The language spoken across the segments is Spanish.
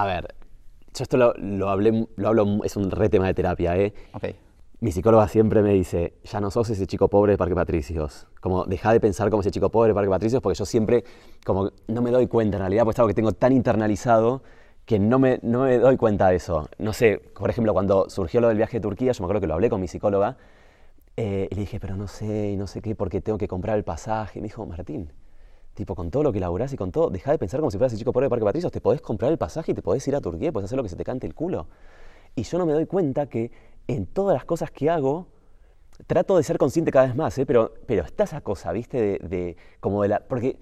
A ver, yo esto lo, lo hablé, lo hablo, es un re tema de terapia, ¿eh? Ok. Mi psicóloga siempre me dice, ya no sos ese chico pobre de Parque Patricios. Como, deja de pensar como ese chico pobre de Parque Patricios, porque yo siempre, como, no me doy cuenta en realidad, pues es algo que tengo tan internalizado que no me, no me doy cuenta de eso. No sé, por ejemplo, cuando surgió lo del viaje a Turquía, yo me acuerdo que lo hablé con mi psicóloga, eh, y le dije, pero no sé, y no sé qué, porque tengo que comprar el pasaje. Y me dijo, Martín, tipo, con todo lo que laburás y con todo, deja de pensar como si fueras ese chico pobre de Parque Patricios, te podés comprar el pasaje y te podés ir a Turquía, podés hacer lo que se te cante el culo. Y yo no me doy cuenta que en todas las cosas que hago, trato de ser consciente cada vez más, ¿eh? pero, pero está esa cosa, ¿viste? De, de- como de la... Porque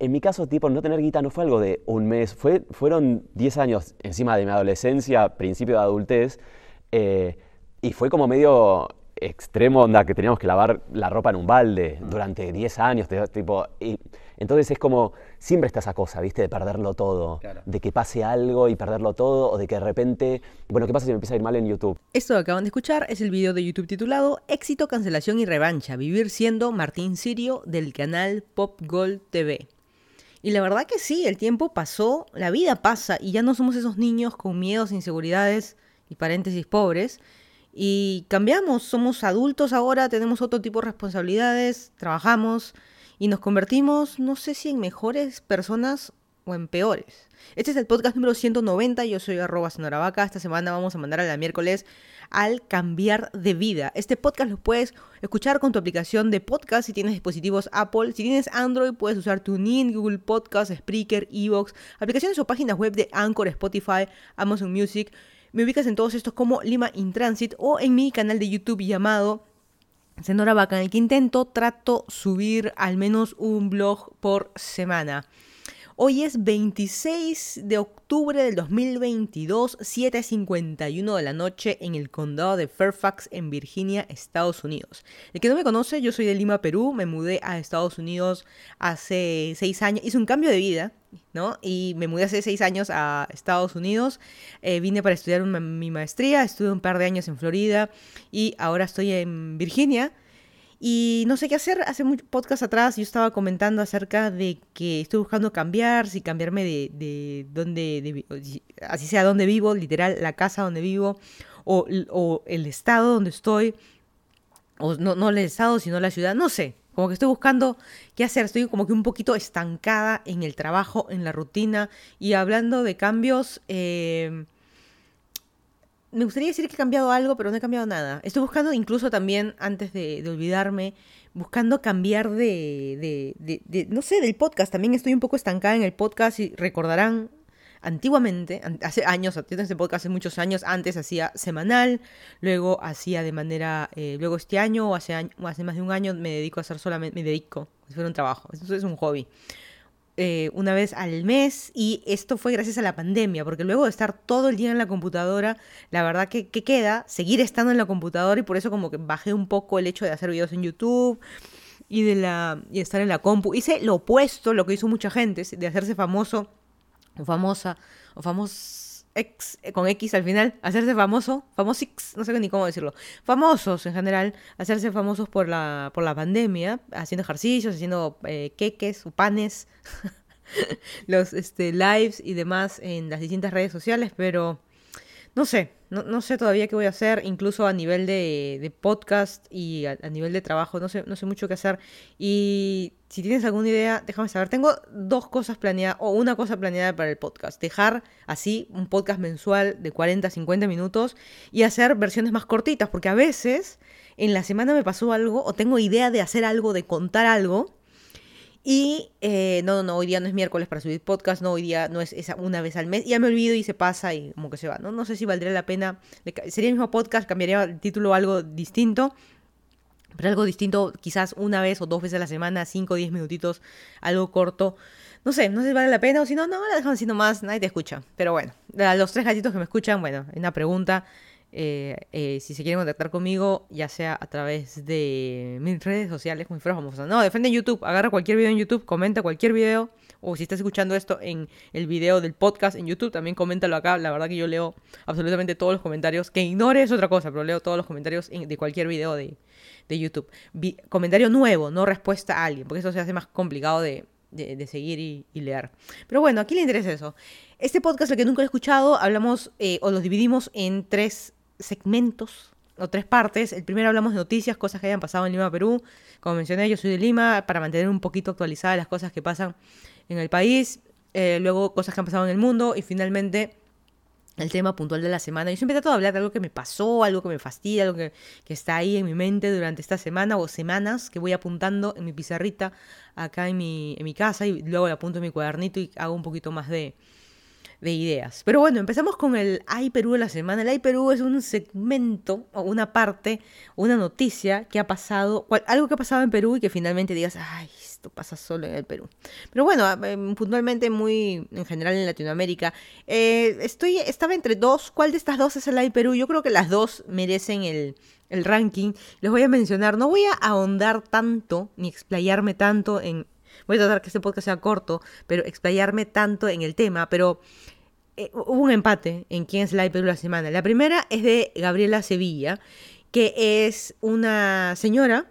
en mi caso, tipo, no tener guita no fue algo de un mes, fue, fueron 10 años encima de mi adolescencia, principio de adultez, eh, y fue como medio extremo, onda, que teníamos que lavar la ropa en un balde durante 10 años, tipo, y entonces es como, siempre está esa cosa, ¿viste? De perderlo todo, Claro. de que pase algo y perderlo todo, o de que de repente, bueno, ¿qué pasa si me empieza a ir mal en YouTube? Esto que acaban de escuchar es el video de YouTube titulado Éxito, cancelación y revancha, vivir siendo Martín Sirio del canal Pop Gold TV. Y la verdad que sí, el tiempo pasó, la vida pasa y ya no somos esos niños con miedos, inseguridades y paréntesis pobres. Y cambiamos, somos adultos ahora, tenemos otro tipo de responsabilidades, trabajamos y nos convertimos, no sé si en mejores personas o en peores. Este es el podcast número 190, yo soy arroba Vaca. Esta semana vamos a mandar a la miércoles al cambiar de vida. Este podcast lo puedes escuchar con tu aplicación de podcast si tienes dispositivos Apple. Si tienes Android puedes usar TuneIn, Google Podcast, Spreaker, Evox, aplicaciones o páginas web de Anchor, Spotify, Amazon Music. Me ubicas en todos estos como Lima in Transit o en mi canal de YouTube llamado Senora Vaca, en el que intento, trato subir al menos un blog por semana. Hoy es 26 de octubre del 2022, 7.51 de la noche en el condado de Fairfax, en Virginia, Estados Unidos. El que no me conoce, yo soy de Lima, Perú, me mudé a Estados Unidos hace 6 años, hice un cambio de vida, ¿no? Y me mudé hace 6 años a Estados Unidos, eh, vine para estudiar mi maestría, estuve un par de años en Florida y ahora estoy en Virginia. Y no sé qué hacer. Hace mucho podcast atrás yo estaba comentando acerca de que estoy buscando cambiar, si cambiarme de, de donde, de así sea donde vivo, literal, la casa donde vivo, o, o el estado donde estoy, o no, no el estado, sino la ciudad, no sé. Como que estoy buscando qué hacer, estoy como que un poquito estancada en el trabajo, en la rutina, y hablando de cambios, eh, me gustaría decir que he cambiado algo, pero no he cambiado nada. Estoy buscando, incluso también, antes de, olvidarme, buscando cambiar de, no sé, del podcast. También estoy un poco estancada en el podcast y recordarán, antiguamente, an- hace años, tengo este podcast hace muchos años, antes hacía semanal, luego hacía de manera, eh, luego este año o hace, hace más de un año me dedico a hacer solamente, me dedico, fuera un trabajo, eso es un hobby eh, una vez al mes y esto fue gracias a la pandemia, porque luego de estar todo el día en la computadora, la verdad que, que queda seguir estando en la computadora y por eso como que bajé un poco el hecho de hacer videos en YouTube y de la y estar en la compu. Hice lo opuesto, lo que hizo mucha gente, de hacerse famoso o famosa o famoso X, eh, con X al final, hacerse famoso, famosix, no sé ni cómo decirlo, famosos en general, hacerse famosos por la, por la pandemia, haciendo ejercicios, haciendo eh, queques o panes, los este, lives y demás en las distintas redes sociales, pero no sé, no, no sé todavía qué voy a hacer, incluso a nivel de, de podcast y a, nivel de trabajo, no sé, no sé mucho qué hacer. Y si tienes alguna idea, déjame saber. Tengo dos cosas planeadas, o una cosa planeada para el podcast. Dejar así un podcast mensual de 40, 50 minutos y hacer versiones más cortitas, porque a veces en la semana me pasó algo, o tengo idea de hacer algo, de contar algo. Y eh, no, no, no, hoy día no es miércoles para subir podcast, no, hoy día no es esa una vez al mes. Ya me olvido y se pasa y como que se va, ¿no? No sé si valdría la pena. Sería el mismo podcast, cambiaría el título algo distinto. Pero algo distinto, quizás una vez o dos veces a la semana, 5 o 10 minutitos, algo corto. No sé, no sé si vale la pena o si no, no, la dejan así nomás, nadie te escucha. Pero bueno, a los tres gatitos que me escuchan, bueno, una pregunta. Eh, eh, si se quieren contactar conmigo, ya sea a través de mis redes sociales, como si. No, defende YouTube, agarra cualquier video en YouTube, comenta cualquier video. O si estás escuchando esto en el video del podcast en YouTube, también coméntalo acá. La verdad que yo leo absolutamente todos los comentarios. Que ignores otra cosa, pero leo todos los comentarios en- de cualquier video de, de YouTube. Comentario nuevo, no respuesta a alguien, porque eso se hace más complicado de, de, seguir y, leer. Pero bueno, aquí le interesa eso. Este podcast, el que nunca he escuchado, hablamos eh, o los dividimos en tres segmentos o tres partes. El primero hablamos de noticias, cosas que hayan pasado en Lima, Perú. Como mencioné, yo soy de Lima para mantener un poquito actualizadas las cosas que pasan en el país. Eh, luego cosas que han pasado en el mundo y finalmente el tema puntual de la semana. Yo siempre trato de hablar de algo que me pasó, algo que me fastidia, algo que, está ahí en mi mente durante esta semana o semanas que voy apuntando en mi pizarrita acá en mi, en mi casa y luego le apunto en mi cuadernito y hago un poquito más de, de ideas. Pero bueno, empezamos con el Ay Perú de la semana. El Ay Perú es un segmento o una parte, una noticia que ha pasado, algo que ha pasado en Perú y que finalmente digas, ay, esto pasa solo en el Perú. Pero bueno, em, puntualmente muy en general en Latinoamérica. Eh, estaba entre dos. ¿Cuál de estas dos es el Ay Perú? Yo creo que las dos merecen el, el ranking. Les voy a mencionar, no voy a ahondar tanto ni explayarme tanto en voy a tratar que este podcast sea corto, pero explayarme tanto en el tema, pero eh, hubo un empate en quién es la Perú la semana. La primera es de Gabriela Sevilla, que es una señora,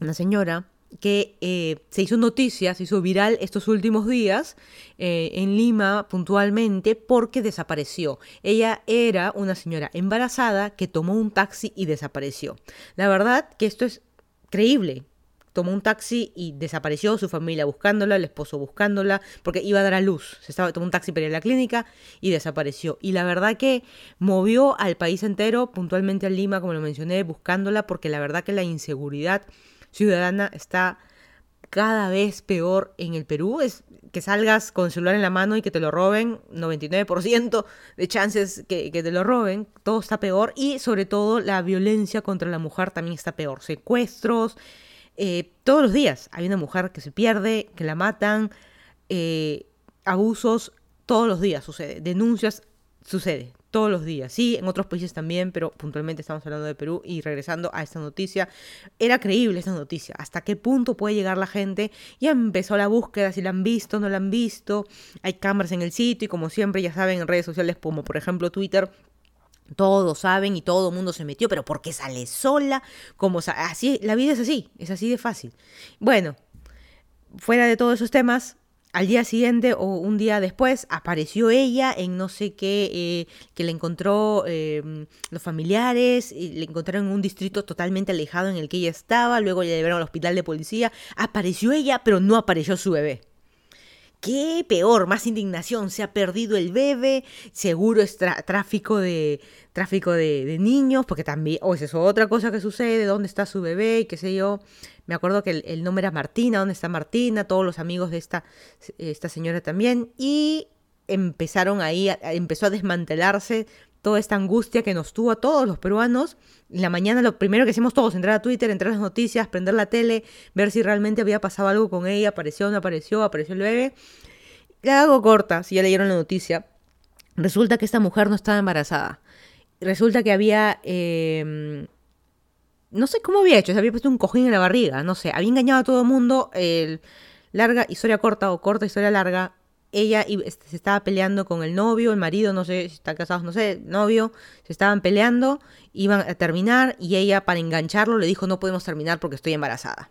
una señora que eh, se hizo noticia, se hizo viral estos últimos días eh, en Lima puntualmente porque desapareció. Ella era una señora embarazada que tomó un taxi y desapareció. La verdad que esto es creíble, tomó un taxi y desapareció, su familia buscándola, el esposo buscándola, porque iba a dar a luz. Se estaba, tomó un taxi para ir a la clínica y desapareció. Y la verdad que movió al país entero, puntualmente a Lima, como lo mencioné, buscándola, porque la verdad que la inseguridad ciudadana está cada vez peor en el Perú. Es que salgas con el celular en la mano y que te lo roben, 99% de chances que, te lo roben, todo está peor y sobre todo la violencia contra la mujer también está peor. Secuestros, eh, todos los días hay una mujer que se pierde, que la matan, eh, abusos, todos los días sucede, denuncias, sucede, todos los días. Sí, en otros países también, pero puntualmente estamos hablando de Perú y regresando a esta noticia, era creíble esta noticia, hasta qué punto puede llegar la gente. Ya empezó la búsqueda, si la han visto, no la han visto, hay cámaras en el sitio y como siempre ya saben en redes sociales como por ejemplo Twitter todos saben y todo el mundo se metió, pero ¿por qué sale sola? Como así, la vida es así, es así de fácil. Bueno, fuera de todos esos temas, al día siguiente o un día después apareció ella en no sé qué, eh, que le encontró em, los familiares, y le encontraron en un distrito totalmente alejado en el que ella estaba, luego le llevaron al hospital de policía, apareció ella, pero no apareció su bebé. ¿Qué peor? Más indignación. Se ha perdido el bebé. Seguro es tráfico de tráfico de, niños. Porque también. O es eso otra cosa que sucede. ¿Dónde está su bebé? Y qué sé yo. Me acuerdo que el, nombre era Martina. ¿Dónde está Martina? Todos los amigos de esta, esta señora también. Y empezaron ahí. empezó a desmantelarse toda esta angustia que nos tuvo a todos los peruanos. En la mañana lo primero que hicimos todos, entrar a Twitter, entrar a las noticias, prender la tele, ver si realmente había pasado algo con ella, apareció o no apareció, apareció el bebé. La hago corta, si ya leyeron la noticia. Resulta que esta mujer no estaba embarazada. Resulta que había... Em, no sé cómo había hecho, se había puesto un cojín en la barriga, no sé, había engañado a todo el mundo. larga historia corta o corta historia larga ella este, se estaba peleando con el novio, el marido, no sé si están casados, no sé, novio, se estaban peleando, iban a terminar y ella para engancharlo le dijo no podemos terminar porque estoy embarazada.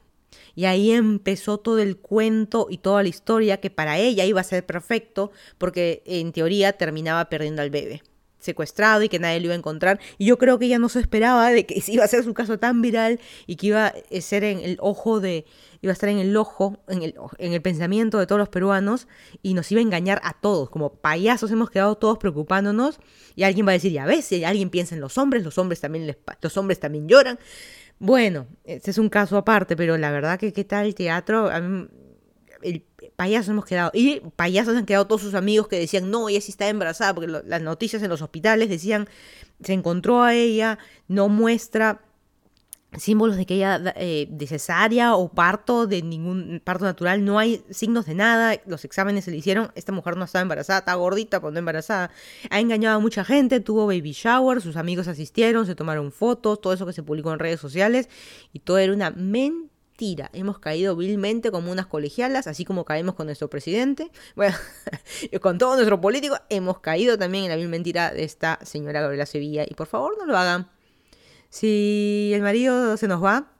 Y ahí empezó todo el cuento y toda la historia que para ella iba a ser perfecto porque en teoría terminaba perdiendo al bebé secuestrado y que nadie lo iba a encontrar. Y yo creo que ella no se esperaba de que iba a ser su caso tan viral y que iba a ser en el ojo de, iba a estar en el ojo, en el, en el pensamiento de todos los peruanos y nos iba a engañar a todos. Como payasos hemos quedado todos preocupándonos y alguien va a decir, ya ves, si alguien piensa en los hombres, los hombres también, les, los hombres también lloran. Bueno, este es un caso aparte, pero la verdad que qué tal el teatro, a mí, el payasos hemos quedado. Y payasos han quedado todos sus amigos que decían, no, ella sí está embarazada, porque las noticias en los hospitales decían, se encontró a ella, no muestra símbolos de que ella eh, de cesárea o parto de ningún parto natural no hay signos de nada los exámenes se le hicieron esta mujer no estaba embarazada está gordita cuando embarazada ha engañado a mucha gente tuvo baby shower sus amigos asistieron se tomaron fotos todo eso que se publicó en redes sociales y todo era una mentira Hemos caído vilmente como unas colegialas, así como caemos con nuestro presidente. Bueno, con todo nuestro político, hemos caído también en la vil mentira de esta señora Gabriela Sevilla. Y por favor, no lo hagan. Si el marido se nos va,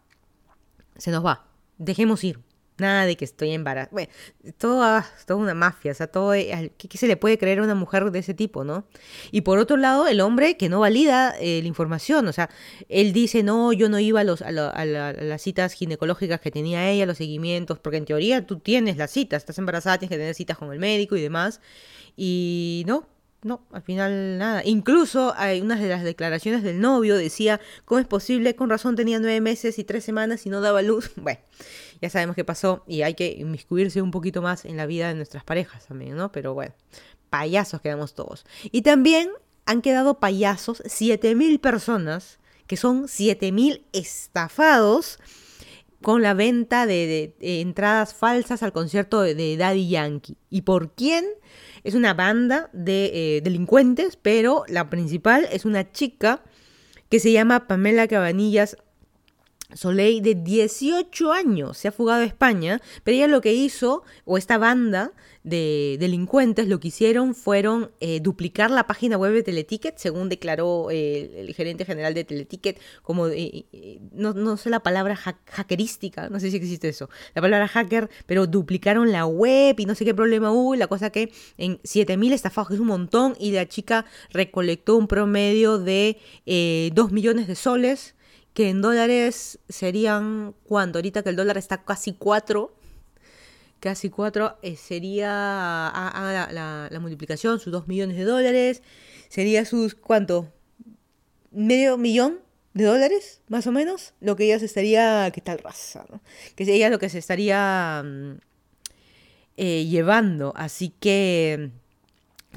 se nos va. Dejemos ir. Nada de que estoy embarazada. Bueno, todo, ah, una mafia, o sea, todo, eh, ¿qué, se le puede creer a una mujer de ese tipo, no? Y por otro lado, el hombre que no valida eh, la información, o sea, él dice, no, yo no iba a, los, a, las citas ginecológicas que tenía ella, los seguimientos, porque en teoría tú tienes las citas, estás embarazada, tienes que tener citas con el médico y demás, y no, no, al final nada. Incluso hay unas de las declaraciones del novio decía, ¿cómo es posible? Con razón tenía nueve meses y tres semanas y no daba luz. Bueno, ya sabemos qué pasó y hay que inmiscuirse un poquito más en la vida de nuestras parejas también, ¿no? Pero bueno, payasos quedamos todos. Y también han quedado payasos 7.000 personas, que son 7.000 estafados con la venta de, entradas falsas al concierto de Daddy Yankee. ¿Y por quién? Es una banda de eh, delincuentes, pero la principal es una chica que se llama Pamela Cabanillas Soleil de 18 años se ha fugado a España, pero ella lo que hizo, o esta banda de delincuentes, lo que hicieron fueron eh, duplicar la página web de Teleticket, según declaró eh, el gerente general de Teleticket, como, eh, no, sé la palabra hackerística, no sé si existe eso, la palabra hacker, pero duplicaron la web y no sé qué problema hubo, la cosa que en 7.000 estafados, que es un montón, y la chica recolectó un promedio de 2 millones de soles, que en dólares serían, ¿cuánto? Ahorita que el dólar está casi 4, casi 4, eh, sería, haga la, multiplicación, sus 2 millones de dólares, sería sus, ¿cuánto? Medio millón de dólares, más o menos, lo que ella se estaría, ¿qué tal raza? ¿no? Que ella lo que se estaría mm, eh, llevando, así que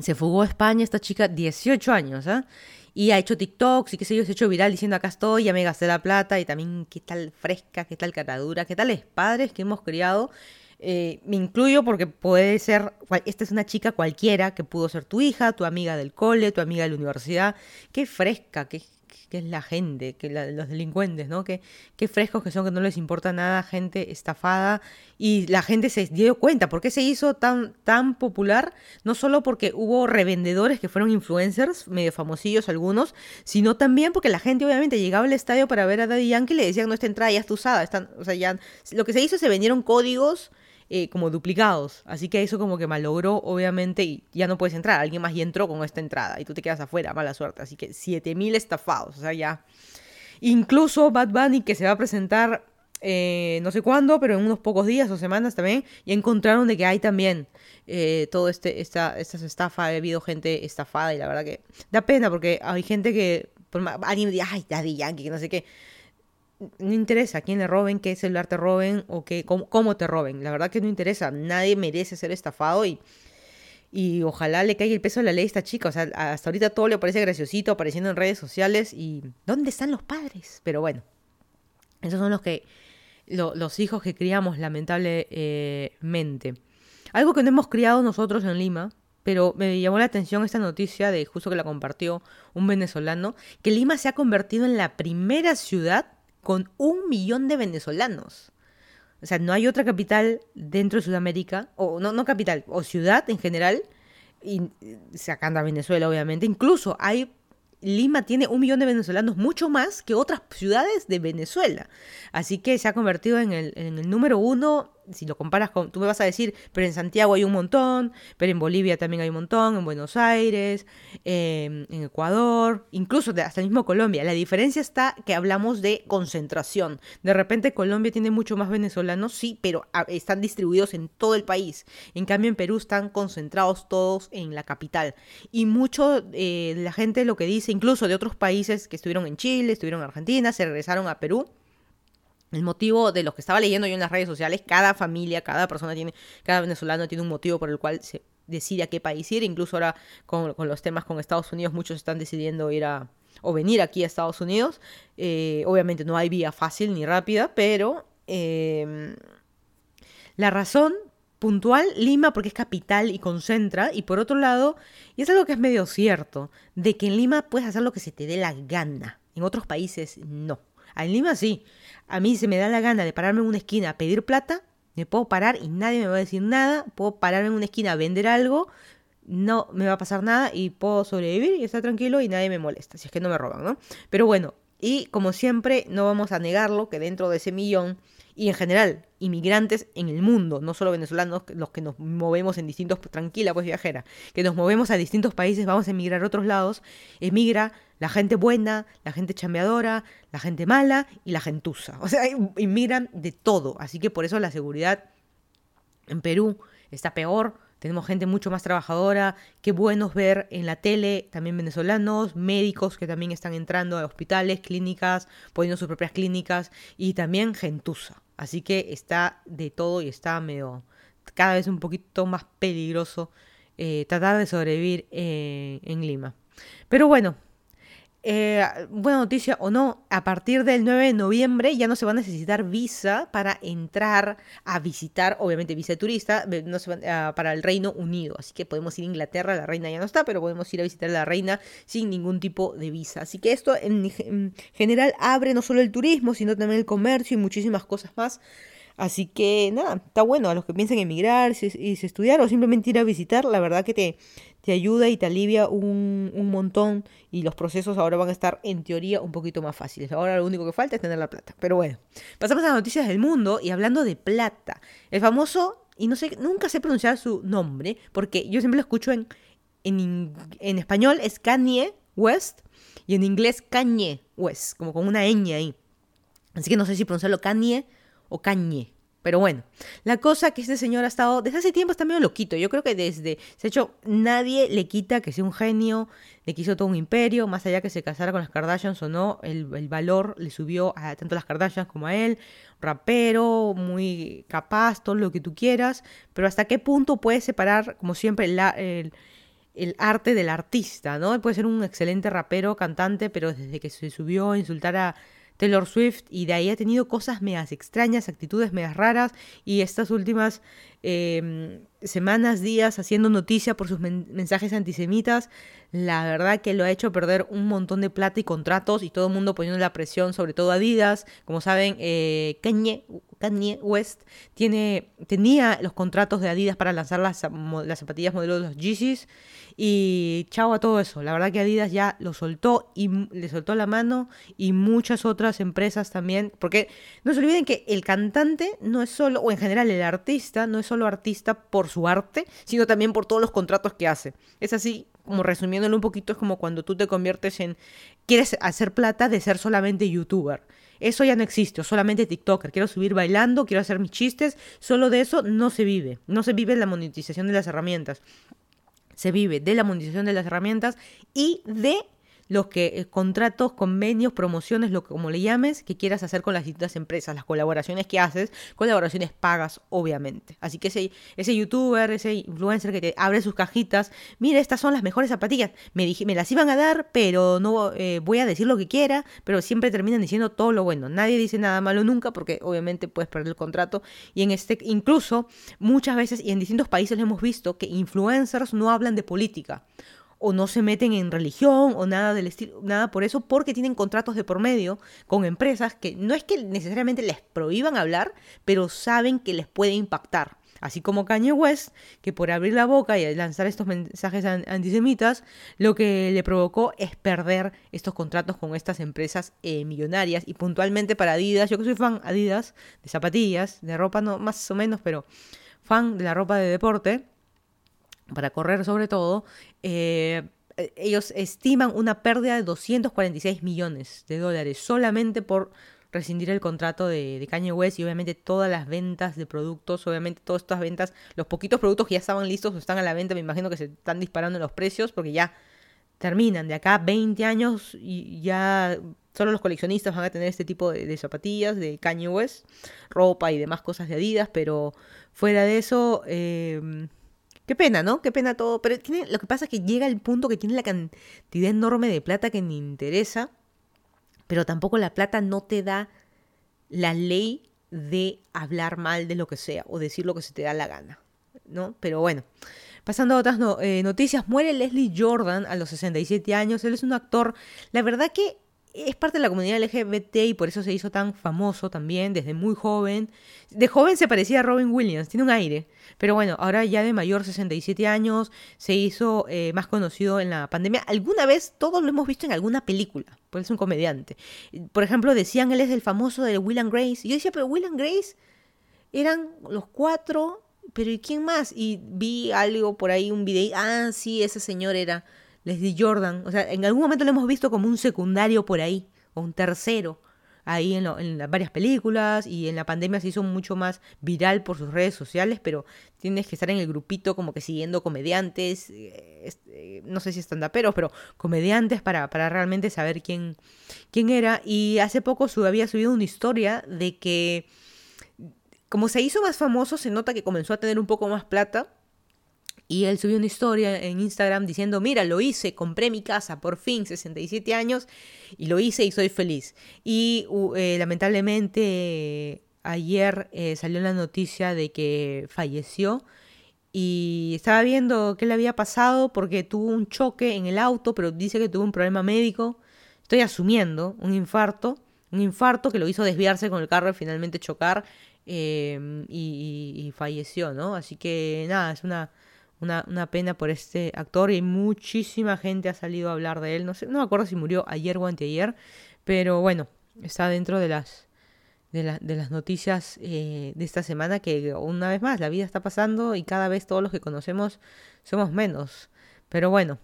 se fugó a España esta chica, 18 años, ¿ah? Y ha hecho TikToks y qué sé yo, se ha hecho viral diciendo acá estoy, ya me gasté la plata y también qué tal fresca, qué tal catadura, qué tales padres que hemos criado. Eh, me incluyo porque puede ser, esta es una chica cualquiera que pudo ser tu hija, tu amiga del cole, tu amiga de la universidad. Qué fresca, qué, que es la gente, que los delincuentes, ¿no? Que, frescos que son, que no les importa nada, gente estafada. Y la gente se dio cuenta, ¿por qué se hizo tan, tan popular? No solo porque hubo revendedores que fueron influencers, medio famosillos algunos, sino también porque la gente obviamente llegaba al estadio para ver a Daddy Yankee y le decían, no, esta entrada ya está usada. Están, o sea, ya, lo que se hizo, se vendieron códigos eh, como duplicados. Así que eso como que malogró, obviamente, y ya no puedes entrar. Alguien más ya entró con esta entrada y tú te quedas afuera, mala suerte. Así que 7000 estafados, o sea, ya. Incluso Bad Bunny, que se va a presentar eh, no sé cuándo, pero en unos pocos días o semanas también, ya encontraron de que hay también eh, todo este, esta, estas estafas, ha habido gente estafada y la verdad que da pena porque hay gente que, alguien dice, ay, Daddy Yankee, que no sé qué no interesa quién le roben, qué celular te roben o qué, cómo, te roben. La verdad que no interesa. Nadie merece ser estafado y, y ojalá le caiga el peso de la ley a esta chica. O sea, hasta ahorita todo le parece graciosito apareciendo en redes sociales y ¿dónde están los padres? Pero bueno, esos son los que los hijos que criamos lamentablemente. Algo que no hemos criado nosotros en Lima, pero me llamó la atención esta noticia de justo que la compartió un venezolano, que Lima se ha convertido en la primera ciudad con un millón de venezolanos. O sea, no hay otra capital dentro de Sudamérica, o no, no capital, o ciudad en general, y sacando a Venezuela obviamente, incluso hay Lima tiene un millón de venezolanos, mucho más que otras ciudades de Venezuela. Así que se ha convertido en el, en el número uno si lo comparas con, tú me vas a decir, pero en Santiago hay un montón, pero en Bolivia también hay un montón, en Buenos Aires, em, en Ecuador, incluso hasta mismo Colombia. La diferencia está que hablamos de concentración. De repente Colombia tiene mucho más venezolanos, sí, pero están distribuidos en todo el país. En cambio en Perú están concentrados todos en la capital. Y mucho eh, la gente lo que dice, incluso de otros países que estuvieron en Chile, estuvieron en Argentina, se regresaron a Perú el motivo de los que estaba leyendo yo en las redes sociales, cada familia, cada persona tiene, cada venezolano tiene un motivo por el cual se decide a qué país ir. Incluso ahora con, los temas con Estados Unidos, muchos están decidiendo ir a o venir aquí a Estados Unidos. Eh, obviamente no hay vía fácil ni rápida, pero em, la razón puntual, Lima porque es capital y concentra, y por otro lado, y es algo que es medio cierto, de que en Lima puedes hacer lo que se te dé la gana, en otros países no. En Lima sí, a mí se me da la gana de pararme en una esquina a pedir plata, me puedo parar y nadie me va a decir nada, puedo pararme en una esquina a vender algo, no me va a pasar nada y puedo sobrevivir y estar tranquilo y nadie me molesta, si es que no me roban, ¿no? Pero bueno, y como siempre, no vamos a negarlo que dentro de ese millón y en general inmigrantes en el mundo, no solo venezolanos, los que nos movemos en distintos, tranquila pues viajera, que nos movemos a distintos países, vamos a emigrar a otros lados, emigra la gente buena, la gente chambeadora, la gente mala y la gentuza. O sea, inmigran de todo, así que por eso la seguridad en Perú está peor, tenemos gente mucho más trabajadora, qué buenos ver en la tele también venezolanos, médicos que también están entrando a hospitales, clínicas, poniendo sus propias clínicas y también gentuza. Así que está de todo y está medio cada vez un poquito más peligroso eh, tratar de sobrevivir eh, en Lima. Pero bueno, eh, buena noticia o no, a partir del 9 de noviembre ya no se va a necesitar visa para entrar a visitar, obviamente visa de turista, no se ah, para el Reino Unido. Así que podemos ir a Inglaterra, la reina ya no está, pero podemos ir a visitar a la reina sin ningún tipo de visa. Así que esto en, general abre no solo el turismo, sino también el comercio y muchísimas cosas más. Así que nada, está bueno a los que piensan emigrar y estudiar o simplemente ir a visitar, la verdad que te, te ayuda y te alivia un, un, montón y los procesos ahora van a estar en teoría un poquito más fáciles. Ahora lo único que falta es tener la plata. Pero bueno, pasamos a las noticias del mundo y hablando de plata. El famoso, y no sé, nunca sé pronunciar su nombre, porque yo siempre lo escucho en, en, en español, es Kanye West y en inglés Kanye West, como con una ñ ahí. Así que no sé si pronunciarlo Kanye Pero bueno, la cosa que este señor ha estado, desde hace tiempo está medio loquito. Yo creo que desde, se hecho, nadie le quita que sea un genio, le quiso todo un imperio, más allá que se casara con las Kardashians o no, el, valor le subió a tanto a las Kardashians como a él. Rapero, muy capaz, todo lo que tú quieras, pero hasta qué punto puedes separar, como siempre, el, el arte del artista, ¿no? Puede ser un excelente rapero, cantante, pero desde que se subió a insultar a Taylor Swift y de ahí ha tenido cosas medias extrañas, actitudes medias raras y estas últimas em, semanas, días haciendo noticia por sus mensajes antisemitas, la verdad que lo ha hecho perder un montón de plata y contratos y todo el mundo poniendo la presión, sobre todo Adidas. Como saben, eh, Kanye, West tiene, tenía los contratos de Adidas para lanzar las, las zapatillas modelo de los Yeezys y chao a todo eso. La verdad que Adidas ya lo soltó y le soltó la mano y muchas otras empresas también. Porque no se olviden que el cantante no es solo, o en general el artista, no es solo artista por su arte, sino también por todos los contratos que hace. Es así, como resumiéndolo un poquito, es como cuando tú te conviertes en, quieres hacer plata de ser solamente youtuber. Eso ya no existe, solamente TikToker. Quiero subir bailando, quiero hacer mis chistes. Solo de eso no se vive. No se vive la monetización de las herramientas se vive de la monetización de las herramientas y de los que eh, contratos, convenios, promociones, lo que como le llames, que quieras hacer con las distintas empresas, las colaboraciones que haces, colaboraciones pagas, obviamente. Así que ese, ese youtuber, ese influencer que te abre sus cajitas, mire, estas son las mejores zapatillas, me, dije, me las iban a dar, pero no eh, voy a decir lo que quiera, pero siempre terminan diciendo todo lo bueno. Nadie dice nada malo nunca, porque obviamente puedes perder el contrato. Y en este, incluso, muchas veces, y en distintos países hemos visto que influencers no hablan de política o no se meten en religión o nada del estilo, nada por eso, porque tienen contratos de por medio con empresas que no es que necesariamente les prohíban hablar, pero saben que les puede impactar. Así como Kanye West, que por abrir la boca y lanzar estos mensajes antisemitas, lo que le provocó es perder estos contratos con estas empresas eh, millonarias. Y puntualmente para Adidas, yo que soy fan Adidas, de zapatillas, de ropa no, más o menos, pero fan de la ropa de deporte, para correr sobre todo, eh, ellos estiman una pérdida de 246 millones de dólares solamente por rescindir el contrato de, de, Kanye West y obviamente todas las ventas de productos, obviamente todas estas ventas, los poquitos productos que ya estaban listos o están a la venta, me imagino que se están disparando los precios porque ya terminan. De acá 20 años y ya solo los coleccionistas van a tener este tipo de, de zapatillas de Kanye West, ropa y demás cosas de Adidas, pero fuera de eso... Eh, Qué pena, ¿no? Qué pena todo. Pero tiene, lo que pasa es que llega el punto que tiene la cantidad enorme de plata que ni interesa, pero tampoco la plata no te da la ley de hablar mal de lo que sea o decir lo que se te da la gana, ¿no? Pero bueno, pasando a otras eh, noticias, muere Leslie Jordan a los 67 años, él es un actor, la verdad que es parte de la comunidad LGBT y por eso se hizo tan famoso también desde muy joven. De joven se parecía a Robin Williams, tiene un aire. Pero bueno, ahora ya de mayor, 67 años, se hizo eh, más conocido en la pandemia. Alguna vez todos lo hemos visto en alguna película, pues es un comediante. Por ejemplo, decían él es el famoso de Will and Grace. Y yo decía, pero Will and Grace eran los cuatro, pero ¿y quién más? Y vi algo por ahí, un video. Ah, sí, ese señor era Leslie Jordan. O sea, en algún momento lo hemos visto como un secundario por ahí, o un tercero, ahí en, en varias películas, y en la pandemia se hizo mucho más viral por sus redes sociales, pero tienes que estar en el grupito como que siguiendo comediantes, eh, eh, no sé si estandaperos, pero comediantes para, para realmente saber quién, quién era. Y hace poco había subido una historia de que como se hizo más famoso, se nota que comenzó a tener un poco más plata y él subió una historia en Instagram diciendo, mira, lo hice, compré mi casa, por fin, 67 años, y lo hice y soy feliz. Y eh, lamentablemente ayer eh, salió la noticia de que falleció y estaba viendo qué le había pasado porque tuvo un choque en el auto, pero dice que tuvo un problema médico. Estoy asumiendo un infarto, un infarto que lo hizo desviarse con el carro y finalmente chocar eh, y falleció, ¿no? Así que nada, es una una, pena por este actor y muchísima gente ha salido a hablar de él. No sé, no me acuerdo si murió ayer o anteayer, pero bueno, está dentro de las de, de las noticias eh, de esta semana que una vez más la vida está pasando y cada vez todos los que conocemos somos menos. Pero bueno.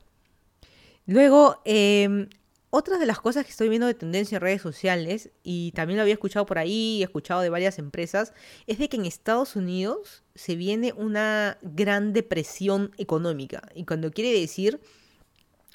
Luego, eh, otra de las cosas que estoy viendo de tendencia en redes sociales, y también lo había escuchado por ahí, he escuchado de varias empresas, es de que en Estados Unidos se viene una gran depresión económica. Y cuando quiere decir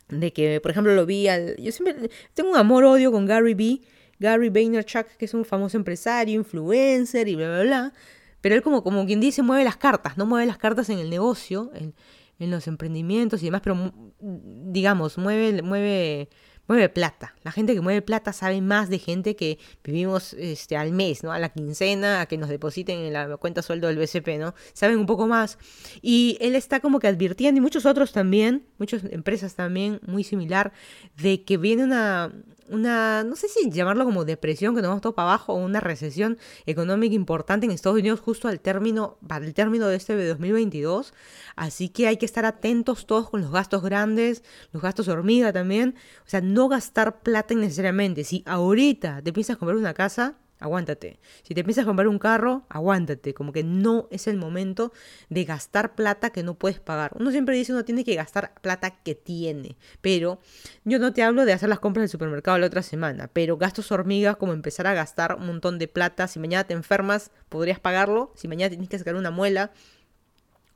de que, por ejemplo, lo vi al... Yo siempre tengo un amor-odio con Gary B. Gary Vaynerchuk, que es un famoso empresario, influencer y bla, bla, bla. Pero él como, como quien dice, mueve las cartas, no mueve las cartas en el negocio, en, en los emprendimientos y demás, pero digamos, mueve... mueve mueve plata. La gente que mueve plata sabe más de gente que vivimos este, al mes, ¿no? A la quincena, a que nos depositen en la cuenta sueldo del BCP, ¿no? Saben un poco más. Y él está como que advirtiendo, y muchos otros también, muchas empresas también, muy similar, de que viene una, una, no sé si llamarlo como depresión, que nos vamos todo para abajo, o una recesión económica importante en Estados Unidos justo al término, para el término de este de 2022. Así que hay que estar atentos todos con los gastos grandes, los gastos hormiga también. O sea, no gastar plata innecesariamente. Si ahorita te piensas comprar una casa, aguántate. Si te piensas comprar un carro, aguántate. Como que no es el momento de gastar plata que no puedes pagar. Uno siempre dice uno tiene que gastar plata que tiene. Pero yo no te hablo de hacer las compras del supermercado la otra semana. Pero gastos hormigas como empezar a gastar un montón de plata. Si mañana te enfermas, podrías pagarlo. Si mañana tienes que sacar una muela.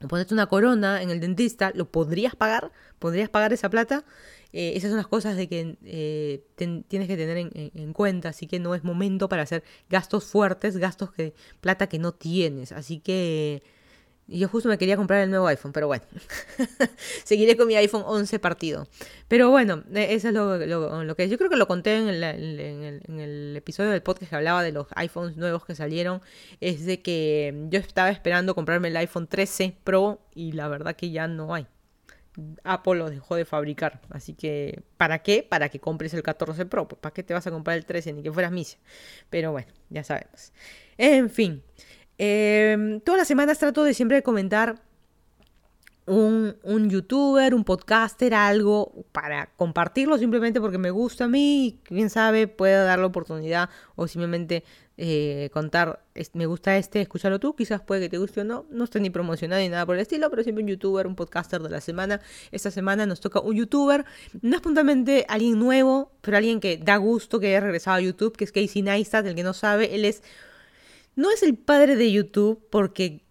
O ponerte una corona en el dentista, ¿lo podrías pagar? ¿Podrías pagar esa plata? Eh, esas son las cosas de que eh, tienes que tener en, cuenta, así que no es momento para hacer gastos fuertes, gastos que plata que no tienes, así que yo justo me quería comprar el nuevo iPhone, pero bueno, seguiré con mi iPhone 11 partido. Pero bueno, eh, eso es lo, que yo creo que lo conté en el, episodio del podcast que hablaba de los iPhones nuevos que salieron, es de que yo estaba esperando comprarme el iPhone 13 Pro y la verdad que ya no hay. Apple lo dejó de fabricar. Así que, ¿para qué? Para que compres el 14 Pro. Pues, ¿Para qué te vas a comprar el 13? Ni que fueras misia. Pero bueno, ya sabemos. En fin. Em, todas las semanas trato de siempre comentar un, un, youtuber, un podcaster, algo para compartirlo simplemente porque me gusta a mí y quién sabe pueda dar la oportunidad o simplemente eh, contar, me gusta este, escúchalo tú, quizás puede que te guste o no, no estoy ni promocionado ni nada por el estilo, pero siempre un youtuber, un podcaster de la semana. Esta semana nos toca un youtuber, no es puntualmente alguien nuevo, pero alguien que da gusto que haya regresado a YouTube, que es Casey Neistat, el que no sabe, él es, no es el padre de YouTube porque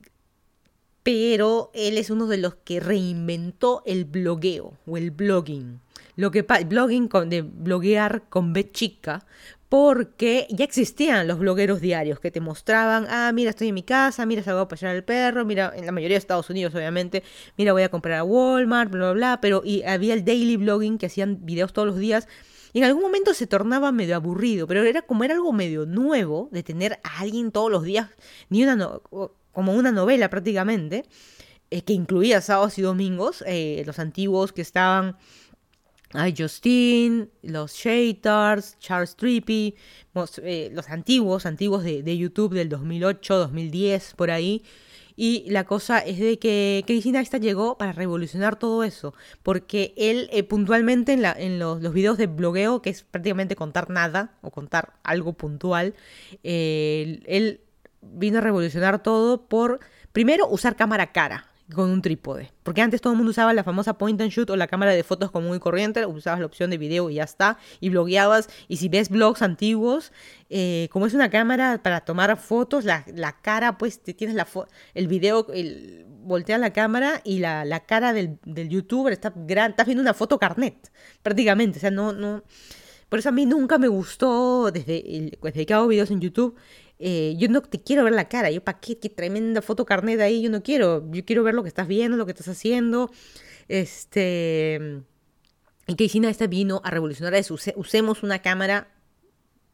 pero él es uno de los que reinventó el blogueo o el blogging. Lo que blogging con, de bloguear con B chica, porque ya existían los blogueros diarios que te mostraban, ah, mira, estoy en mi casa, mira, salgo a pasear al perro, mira, en la mayoría de Estados Unidos, obviamente, mira, voy a comprar a Walmart, bla, bla, bla, pero y había el daily blogging que hacían videos todos los días. Y en algún momento se tornaba medio aburrido, pero era como era algo medio nuevo de tener a alguien todos los días, ni una como una novela prácticamente, eh, que incluía sábados y domingos, eh, los antiguos que estaban Hay Justine, los Shaders, Charles Trippy, eh, los antiguos, antiguos de, de, YouTube del 2008, 2010, por ahí. Y la cosa es de que Casey Neistat llegó para revolucionar todo eso, porque él eh, puntualmente en, la, en los, videos de blogueo, que es prácticamente contar nada o contar algo puntual, eh, él vino a revolucionar todo por, primero, usar cámara cara con un trípode. Porque antes todo el mundo usaba la famosa point and shoot o la cámara de fotos común y corriente, usabas la opción de video y ya está, y blogueabas. Y si ves blogs antiguos, eh, como es una cámara para tomar fotos, la, cara, pues tienes la el video, el, volteas la cámara y la, la cara del, del, youtuber está grande, estás viendo una foto carnet, prácticamente. O sea, no, no. Por eso a mí nunca me gustó, desde, desde que hago videos en YouTube, eh, yo no te quiero ver la cara, yo para qué, tremenda foto carnet ahí, yo no quiero, yo quiero ver lo que estás viendo, lo que estás haciendo, este... Y que esta vino a revolucionar eso, usemos una cámara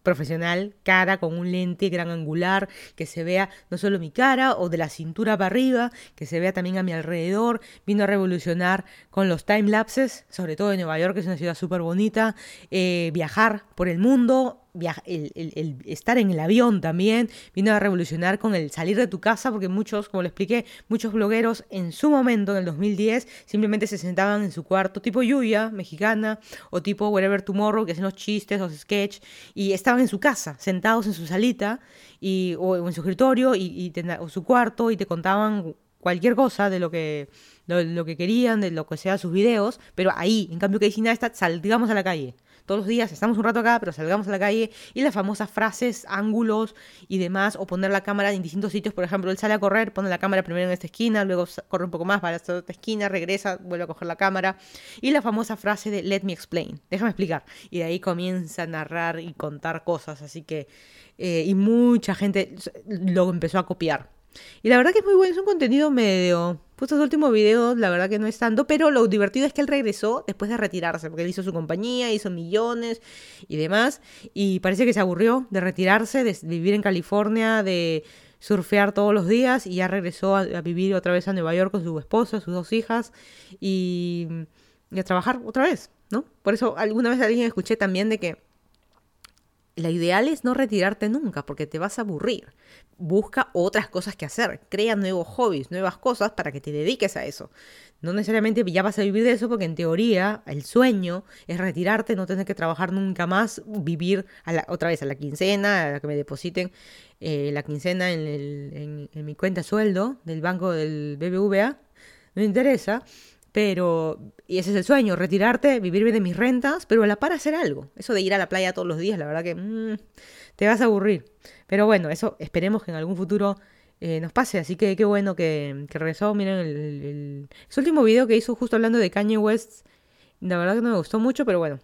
profesional, cara con un lente gran angular, que se vea no solo mi cara o de la cintura para arriba, que se vea también a mi alrededor. Vino a revolucionar con los time lapses, sobre todo en Nueva York, que es una ciudad súper bonita, eh, viajar por el mundo, el, estar en el avión también vino a revolucionar con el salir de tu casa, porque muchos, como le expliqué, muchos blogueros en su momento, en el 2010, simplemente se sentaban en su cuarto, tipo Yuya, mexicana, o tipo Wherever Tomorrow, que hacen los chistes, los sketch, y estaban en su casa, sentados en su salita, y, o, en su escritorio, y, o su cuarto, y te contaban cualquier cosa de lo que, lo, que querían, de lo que sea sus videos, pero ahí, en cambio que nada está, salgamos a la calle todos los días estamos un rato acá, pero salgamos a la calle y las famosas frases, ángulos y demás, o poner la cámara en distintos sitios, por ejemplo, él sale a correr, pone la cámara primero en esta esquina, luego corre un poco más, va a esta otra esquina, regresa, vuelve a coger la cámara, y la famosa frase de let me explain, déjame explicar, y de ahí comienza a narrar y contar cosas, así que, eh, y mucha gente lo empezó a copiar. Y la verdad que es muy bueno, es un contenido medio pues estos últimos videos, la verdad que no es tanto, pero lo divertido es que él regresó después de retirarse, porque él hizo su compañía, hizo millones y demás, y parece que se aburrió de retirarse, de vivir en California, de surfear todos los días, y ya regresó a, vivir otra vez a Nueva York con su esposa, sus dos hijas, y, y a trabajar otra vez, ¿no? Por eso alguna vez alguien escuché también de que la ideal es no retirarte nunca porque te vas a aburrir. Busca otras cosas que hacer, crea nuevos hobbies, nuevas cosas para que te dediques a eso. No necesariamente ya vas a vivir de eso porque en teoría el sueño es retirarte, no tener que trabajar nunca más, vivir otra vez a la quincena, a que me depositen eh, la quincena en, en mi cuenta sueldo del banco del BBVA. No me interesa pero, y ese es el sueño, retirarte, vivir de mis rentas, pero a la par hacer algo. Eso de ir a la playa todos los días, la verdad que mm, te vas a aburrir. Pero bueno, eso esperemos que en algún futuro eh, nos pase. Así que qué bueno que, que regresó. Miren el, último video que hizo justo hablando de Kanye West. La verdad que no me gustó mucho, pero bueno,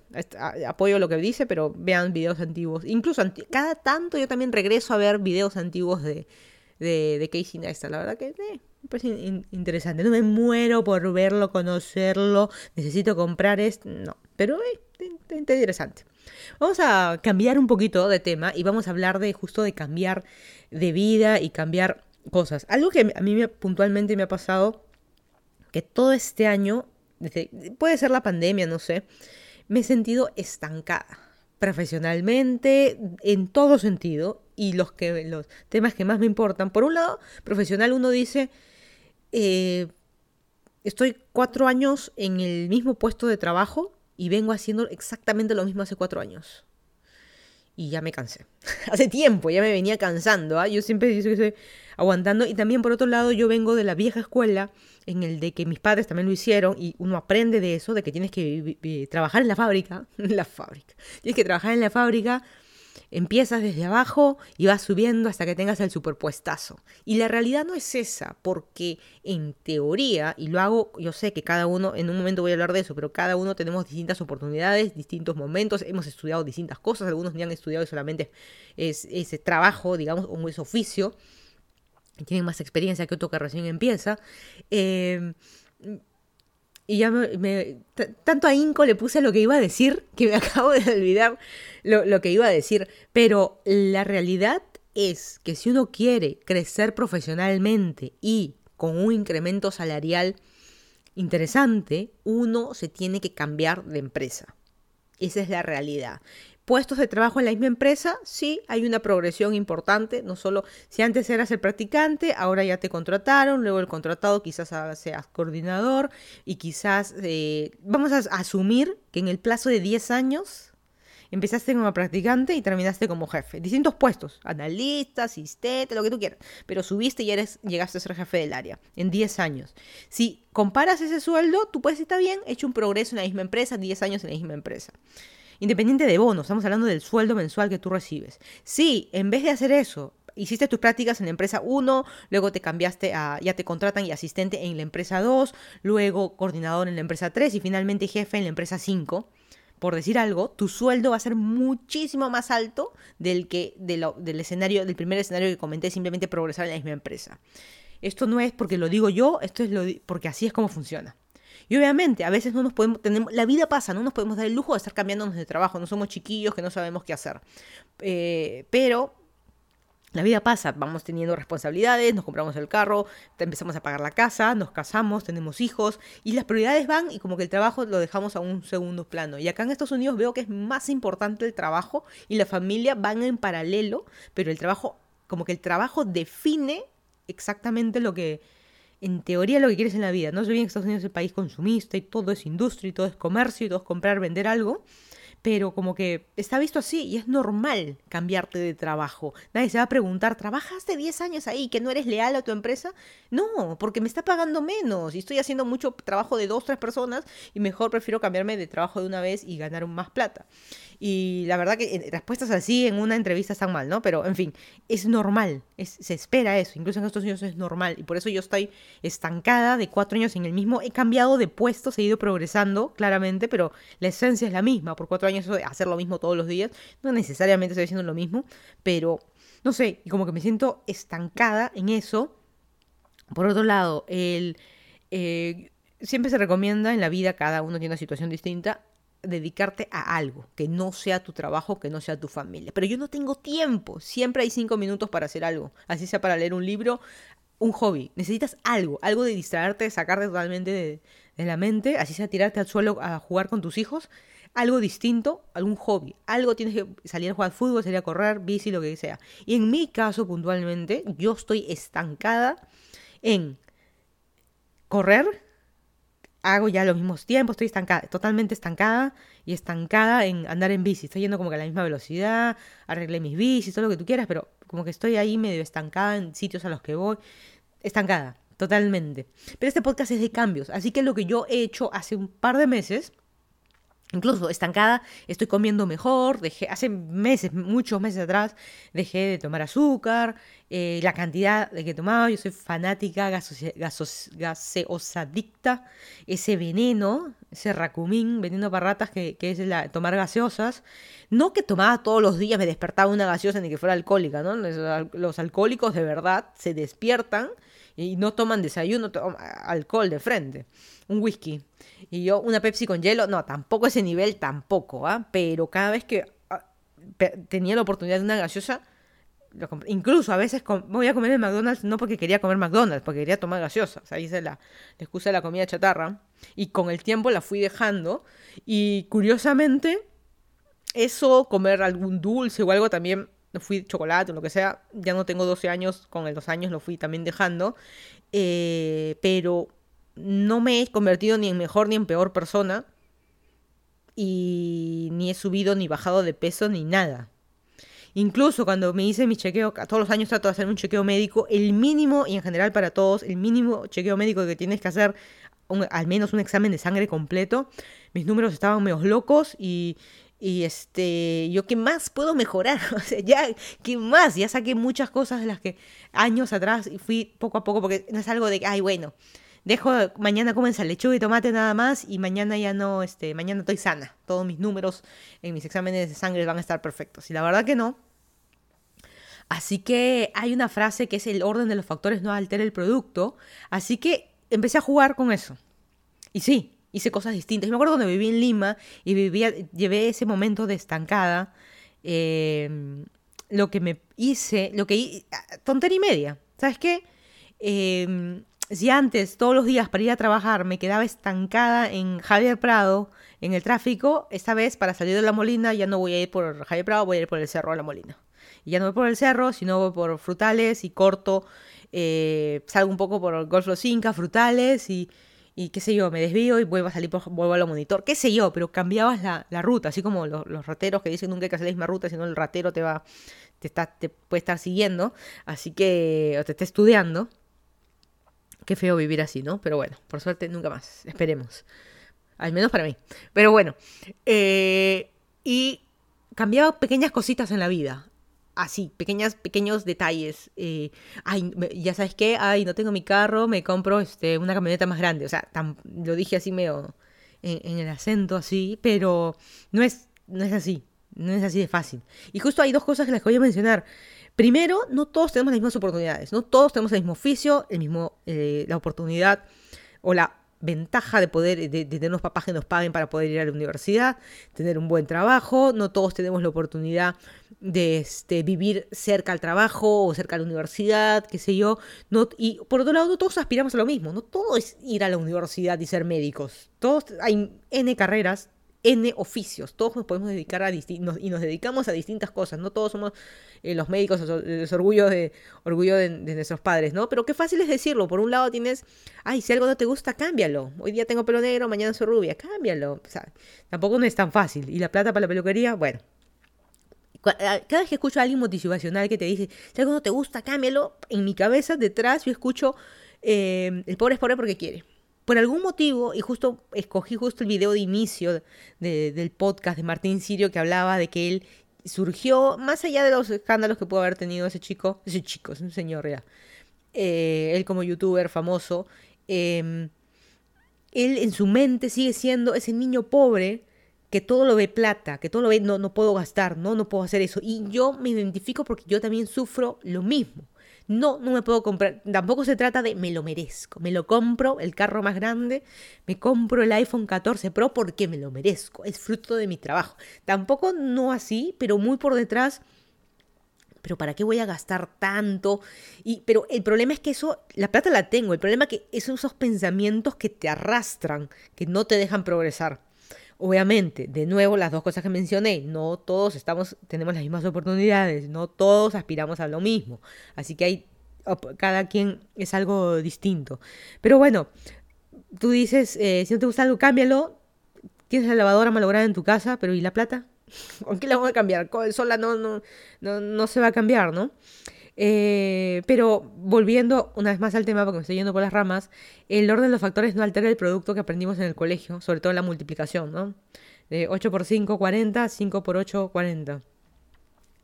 apoyo lo que dice, pero vean videos antiguos. Incluso cada tanto yo también regreso a ver videos antiguos de, de, de Casey Neistat. La verdad que eh, parece interesante. No me muero por verlo, conocerlo. Necesito comprar esto. No, pero eh, interesante. Vamos a cambiar un poquito de tema y vamos a hablar de justo de cambiar de vida y cambiar cosas. Algo que a mí me, puntualmente me ha pasado, que todo este año, puede ser la pandemia, no sé, me he sentido estancada profesionalmente, en todo sentido, y los, que, los temas que más me importan. Por un lado, profesional uno dice, eh, estoy cuatro años en el mismo puesto de trabajo y vengo haciendo exactamente lo mismo hace cuatro años. Y ya me cansé. hace tiempo, ya me venía cansando. ¿ah? Yo siempre estoy aguantando. Y también por otro lado, yo vengo de la vieja escuela en el de que mis padres también lo hicieron y uno aprende de eso, de que tienes que trabajar en la fábrica. la fábrica. Tienes que trabajar en la fábrica Empiezas desde abajo y vas subiendo hasta que tengas el superpuestazo. Y la realidad no es esa, porque en teoría, y lo hago, yo sé que cada uno, en un momento voy a hablar de eso, pero cada uno tenemos distintas oportunidades, distintos momentos, hemos estudiado distintas cosas, algunos ni han estudiado solamente ese trabajo, digamos, o ese oficio, tienen más experiencia que otro que recién empieza. Eh, y ya me, tanto a Inco le puse lo que iba a decir que me acabo de olvidar lo, lo que iba a decir. Pero la realidad es que si uno quiere crecer profesionalmente y con un incremento salarial interesante, uno se tiene que cambiar de empresa. Esa es la realidad. Puestos de trabajo en la misma empresa, sí, hay una progresión importante, no solo si antes eras el practicante, ahora ya te contrataron, luego el contratado quizás seas coordinador y quizás eh, vamos a asumir que en el plazo de 10 años Empezaste como practicante y terminaste como jefe. Distintos puestos, analista, asistente, lo que tú quieras. Pero subiste y eres, llegaste a ser jefe del área en 10 años. Si comparas ese sueldo, tú puedes estar bien, hecho un progreso en la misma empresa, 10 años en la misma empresa. Independiente de bonos, estamos hablando del sueldo mensual que tú recibes. Si en vez de hacer eso, hiciste tus prácticas en la empresa 1, luego te cambiaste a, ya te contratan y asistente en la empresa 2, luego coordinador en la empresa 3 y finalmente jefe en la empresa 5 por decir algo, tu sueldo va a ser muchísimo más alto del que del escenario, del primer escenario que comenté, simplemente progresar en la misma empresa. Esto no es porque lo digo yo, esto es lo, porque así es como funciona. Y obviamente, a veces no nos podemos, tenemos, la vida pasa, no nos podemos dar el lujo de estar cambiándonos de trabajo, no somos chiquillos que no sabemos qué hacer. Eh, pero la vida pasa, vamos teniendo responsabilidades, nos compramos el carro, empezamos a pagar la casa, nos casamos, tenemos hijos y las prioridades van y como que el trabajo lo dejamos a un segundo plano. Y acá en Estados Unidos veo que es más importante el trabajo y la familia van en paralelo, pero el trabajo, como que el trabajo define exactamente lo que, en teoría, lo que quieres en la vida. No sé bien que Estados Unidos es el país consumista y todo es industria y todo es comercio y todo es comprar, vender algo pero como que está visto así y es normal cambiarte de trabajo. Nadie se va a preguntar, ¿trabajaste 10 años ahí que no eres leal a tu empresa? No, porque me está pagando menos y estoy haciendo mucho trabajo de dos, tres personas y mejor prefiero cambiarme de trabajo de una vez y ganar más plata. Y la verdad que respuestas así en una entrevista están mal, ¿no? Pero en fin, es normal, se espera eso, incluso en estos años es normal. Y por eso yo estoy estancada de cuatro años en el mismo. He cambiado de puesto, he ido progresando, claramente, pero la esencia es la misma. Por cuatro años hacer lo mismo todos los días, no necesariamente estoy haciendo lo mismo, pero no sé, y como que me siento estancada en eso. Por otro lado, el... Eh, siempre se recomienda en la vida, cada uno tiene una situación distinta, dedicarte a algo, que no sea tu trabajo, que no sea tu familia. Pero yo no tengo tiempo, siempre hay cinco minutos para hacer algo, así sea para leer un libro, un hobby. Necesitas algo, algo de distraerte, sacarte totalmente de, de la mente, así sea tirarte al suelo a jugar con tus hijos, algo distinto, algún hobby. Algo tienes que salir a jugar fútbol, salir a correr, bici, lo que sea. Y en mi caso, puntualmente, yo estoy estancada en correr, hago ya los mismos tiempos, estoy estancada, totalmente estancada y estancada en andar en bici. Estoy yendo como que a la misma velocidad, arreglé mis bicis, todo lo que tú quieras, pero como que estoy ahí medio estancada en sitios a los que voy. Estancada, totalmente. Pero este podcast es de cambios, así que lo que yo he hecho hace un par de meses Incluso estancada, estoy comiendo mejor, dejé, hace meses, muchos meses atrás, dejé de tomar azúcar, eh, la cantidad de que tomaba, yo soy fanática gaseosadicta, ese veneno, ese racumín, veneno para ratas que, es la, tomar gaseosas, no que tomaba todos los días, me despertaba una gaseosa ni que fuera alcohólica, ¿no? Los, alcohólicos de verdad se despiertan y no toman desayuno, toman alcohol de frente, un whisky y yo, una Pepsi con hielo, no, tampoco ese nivel, tampoco, ¿ah? Pero cada vez que ah, tenía la oportunidad de una gaseosa, incluso a veces voy a comer en McDonald's no porque quería comer McDonald's, porque quería tomar gaseosa. O sea, hice la, excusa de la comida chatarra. Y con el tiempo la fui dejando. Y curiosamente, eso, comer algún dulce o algo también, fui chocolate o lo que sea, ya no tengo 12 años, con 2 años lo fui también dejando. Eh, pero no me he convertido ni en mejor ni en peor persona. Y ni he subido ni bajado de peso ni nada. Incluso cuando me hice mi chequeo, todos los años trato de hacer un chequeo médico, el mínimo, y en general para todos, el mínimo chequeo médico que tienes que hacer, al menos un examen de sangre completo, mis números estaban medio locos y, y este, yo qué más puedo mejorar, o sea, ya, qué más, ya saqué muchas cosas de las que años atrás y fui poco a poco, porque no es algo de, ay, bueno, dejo, mañana comen lechuga y tomate nada más y mañana ya no, este, mañana estoy sana. Todos mis números en mis exámenes de sangre van a estar perfectos. Y la verdad que no. Así que hay una frase que es el orden de los factores no altera el producto. Así que empecé a jugar con eso. Y sí, hice cosas distintas. me acuerdo cuando viví en Lima y vivía, llevé ese momento de estancada. Em, lo que me hice, lo que tontería y media. ¿Sabes qué? Eh, si antes todos los días para ir a trabajar me quedaba estancada en Javier Prado, en el tráfico, esta vez para salir de la Molina ya no voy a ir por Javier Prado, voy a ir por el Cerro de la Molina. Y ya no voy por el Cerro, sino voy por Frutales y corto, eh, salgo un poco por Golf Los Incas, Frutales y, y qué sé yo, me desvío y vuelvo a salir, por, vuelvo a la monitor, qué sé yo, pero cambiabas la, ruta, así como los, los, rateros que dicen nunca hay que hacer la misma ruta, sino el ratero te va, te, está, te puede estar siguiendo, así que, o te está estudiando. Qué feo vivir así, ¿no? Pero bueno, por suerte nunca más, esperemos. Al menos para mí. Pero bueno, eh, y cambiaba pequeñas cositas en la vida así, pequeñas, pequeños detalles. Eh, ay, ya sabes qué, ay, no tengo mi carro, me compro este, una camioneta más grande. O sea, lo dije así medio en, el acento así, pero no es, no es así, no es así de fácil. Y justo hay dos cosas que les voy a mencionar. Primero, no todos tenemos las mismas oportunidades, no todos tenemos el mismo oficio, el mismo, eh, la oportunidad o la ventaja de poder, de, tener unos papás que nos paguen para poder ir a la universidad, tener un buen trabajo, no todos tenemos la oportunidad de este, vivir cerca al trabajo o cerca a la universidad, qué sé yo, no, y por otro lado no todos aspiramos a lo mismo, no todo es ir a la universidad y ser médicos, todos hay N carreras, N oficios. Todos nos podemos dedicar a y nos dedicamos a distintas cosas. No todos somos eh, los médicos, los orgullo, de, orgullo de, nuestros padres, ¿no? Pero qué fácil es decirlo. Por un lado tienes, ay, si algo no te gusta, cámbialo. Hoy día tengo pelo negro, mañana soy rubia, cámbialo. O sea, tampoco no es tan fácil. Y la plata para la peluquería, bueno. Cada vez que escucho a alguien motivacional que te dice, si algo no te gusta, cámbialo, en mi cabeza detrás yo escucho, eh, el pobre es pobre porque quiere por algún motivo, y justo escogí justo el video de inicio del podcast de Martín Sirio que hablaba de que él surgió, más allá de los escándalos que pudo haber tenido ese chico, ese chico, es un señor ya, eh, él como youtuber famoso, em, él en su mente sigue siendo ese niño pobre que todo lo ve plata, que todo lo ve, no, no puedo gastar, no, no puedo hacer eso. Y yo me identifico porque yo también sufro lo mismo. No, no me puedo comprar. Tampoco se trata de me lo merezco. Me lo compro, el carro más grande, me compro el iPhone 14 Pro porque me lo merezco. Es fruto de mi trabajo. Tampoco no así, pero muy por detrás. Pero ¿para qué voy a gastar tanto? Y, pero el problema es que eso, la plata la tengo. El problema es que son esos pensamientos que te arrastran, que no te dejan progresar. Obviamente, de nuevo, las dos cosas que mencioné, no todos estamos, tenemos las mismas oportunidades, no todos aspiramos a lo mismo. Así que hay, cada quien es algo distinto. Pero bueno, tú dices, eh, si no te gusta algo, cámbialo. Tienes la lavadora malograda en tu casa, pero ¿y la plata? ¿Con qué la vamos a cambiar? Sola no, no, no, no se va a cambiar, ¿no? Eh, pero volviendo una vez más al tema, porque me estoy yendo por las ramas, el orden de los factores no altera el producto que aprendimos en el colegio, sobre todo la multiplicación, ¿no? De 8 por 5, 40, 5 por 8, 40.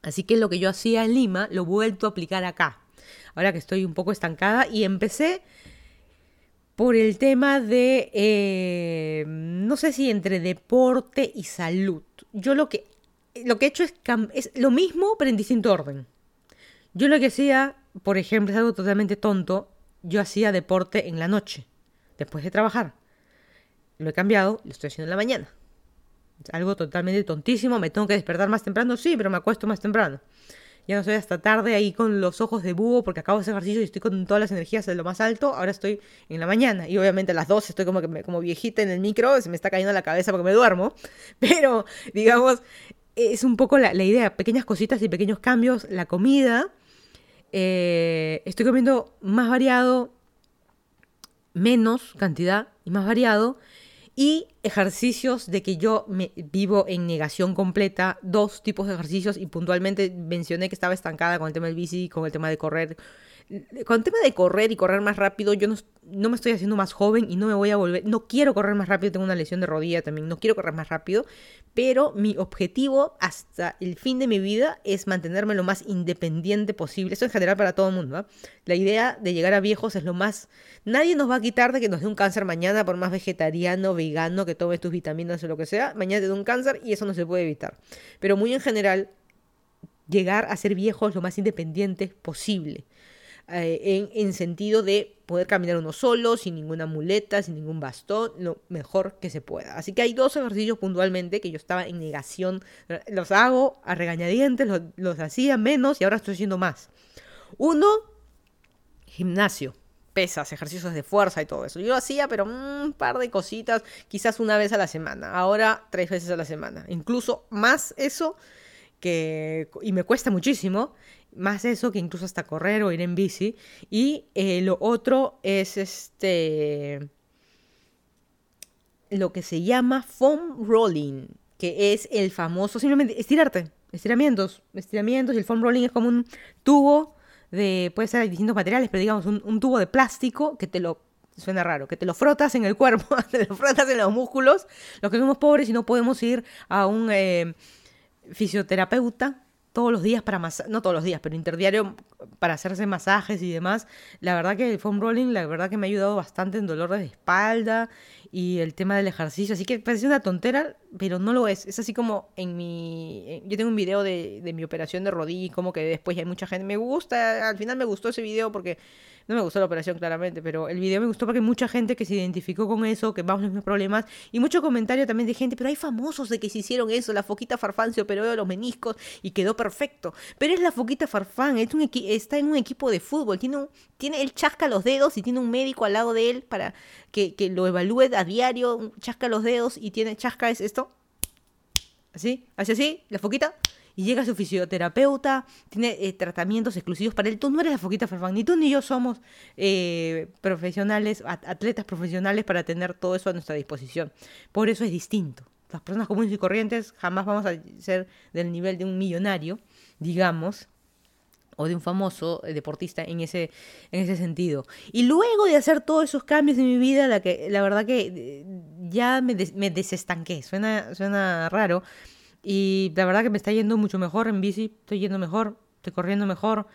Así que lo que yo hacía en Lima lo he vuelto a aplicar acá, ahora que estoy un poco estancada, y empecé por el tema de, eh, no sé si entre deporte y salud. Yo lo que, lo que he hecho es, es lo mismo, pero en distinto orden. Yo lo que hacía, por ejemplo, es algo totalmente tonto, yo hacía deporte en la noche, después de trabajar. Lo he cambiado, lo estoy haciendo en la mañana. Es algo totalmente tontísimo, me tengo que despertar más temprano, sí, pero me acuesto más temprano. Ya no estoy hasta tarde ahí con los ojos de búho porque acabo hacer ejercicio y estoy con todas las energías de lo más alto. Ahora estoy en la mañana y obviamente a las dos estoy como, que como viejita en el micro, se me está cayendo la cabeza porque me duermo. Pero, digamos, es un poco la idea, pequeñas cositas y pequeños cambios. La comida, eh, estoy comiendo más variado, menos cantidad y más variado. Y ejercicios de que yo me vivo en negación completa, dos tipos de ejercicios y puntualmente mencioné que estaba estancada con el tema del bici, con el tema de correr, con el tema de correr y correr más rápido, yo no, me estoy haciendo más joven y no me voy a volver, no quiero correr más rápido, tengo una lesión de rodilla también, no quiero correr más rápido, pero mi objetivo hasta el fin de mi vida es mantenerme lo más independiente posible, eso en general para todo el mundo. La idea de llegar a viejos es lo más, nadie nos va a quitar de que nos dé un cáncer mañana, por más vegetariano, vegano, que tomes tus vitaminas o lo que sea, mañana te da un cáncer y eso no se puede evitar. Pero muy en general, llegar a ser viejos lo más independientes posible. Eh, en, sentido de poder caminar uno solo, sin ninguna muleta, sin ningún bastón, lo mejor que se pueda. Así que hay dos ejercicios puntualmente que yo estaba en negación, los hago a regañadientes, los, los hacía menos y ahora estoy haciendo más. Uno, gimnasio pesas, ejercicios de fuerza y todo eso. Yo hacía, pero un par de cositas, quizás una vez a la semana. Ahora tres veces a la semana. Incluso más eso que... Y me cuesta muchísimo. Más eso que incluso hasta correr o ir en bici. Y eh, lo otro es este... Lo que se llama foam rolling. Que es el famoso... Simplemente estirarte. Estiramientos. Estiramientos. Y el foam rolling es como un tubo de, puede ser de distintos materiales, pero digamos un, tubo de plástico que te lo suena raro, que te lo frotas en el cuerpo, te lo frotas en los músculos, los que somos pobres y no podemos ir a un eh, fisioterapeuta todos los días para masajes, no todos los días, pero interdiario para hacerse masajes y demás. La verdad que el foam rolling, la verdad que me ha ayudado bastante en dolores de espalda y el tema del ejercicio. Así que parece una tontera, pero no lo es. Es así como en mi... Yo tengo un video de, de mi operación de rodilla y como que después hay mucha gente... Me gusta, al final me gustó ese video porque no me gustó la operación claramente, pero el video me gustó porque mucha gente que se identificó con eso, que vamos los mismos problemas, y mucho comentario también de gente, pero hay famosos de que se hicieron eso, la foquita farfán se operó de los meniscos y quedó perfecto. Pero es la foquita farfán, es un está en un equipo de fútbol, tiene, un, tiene él chasca los dedos y tiene un médico al lado de él para que, que lo evalúe diario, chasca los dedos y tiene chasca es esto. Así, hace así, la foquita y llega su fisioterapeuta, tiene eh, tratamientos exclusivos para él. Tú no eres la foquita Farfán, ni tú ni yo somos eh, profesionales, atletas profesionales para tener todo eso a nuestra disposición. Por eso es distinto. Las personas comunes y corrientes jamás vamos a ser del nivel de un millonario, digamos, o de un famoso eh, deportista en ese, en ese sentido. Y luego de hacer todos esos cambios en mi vida, la, que, la verdad que ya me, me desestanqué. Suena, suena raro, y la verdad que me está yendo mucho mejor en bici, estoy yendo mejor, estoy corriendo mejor.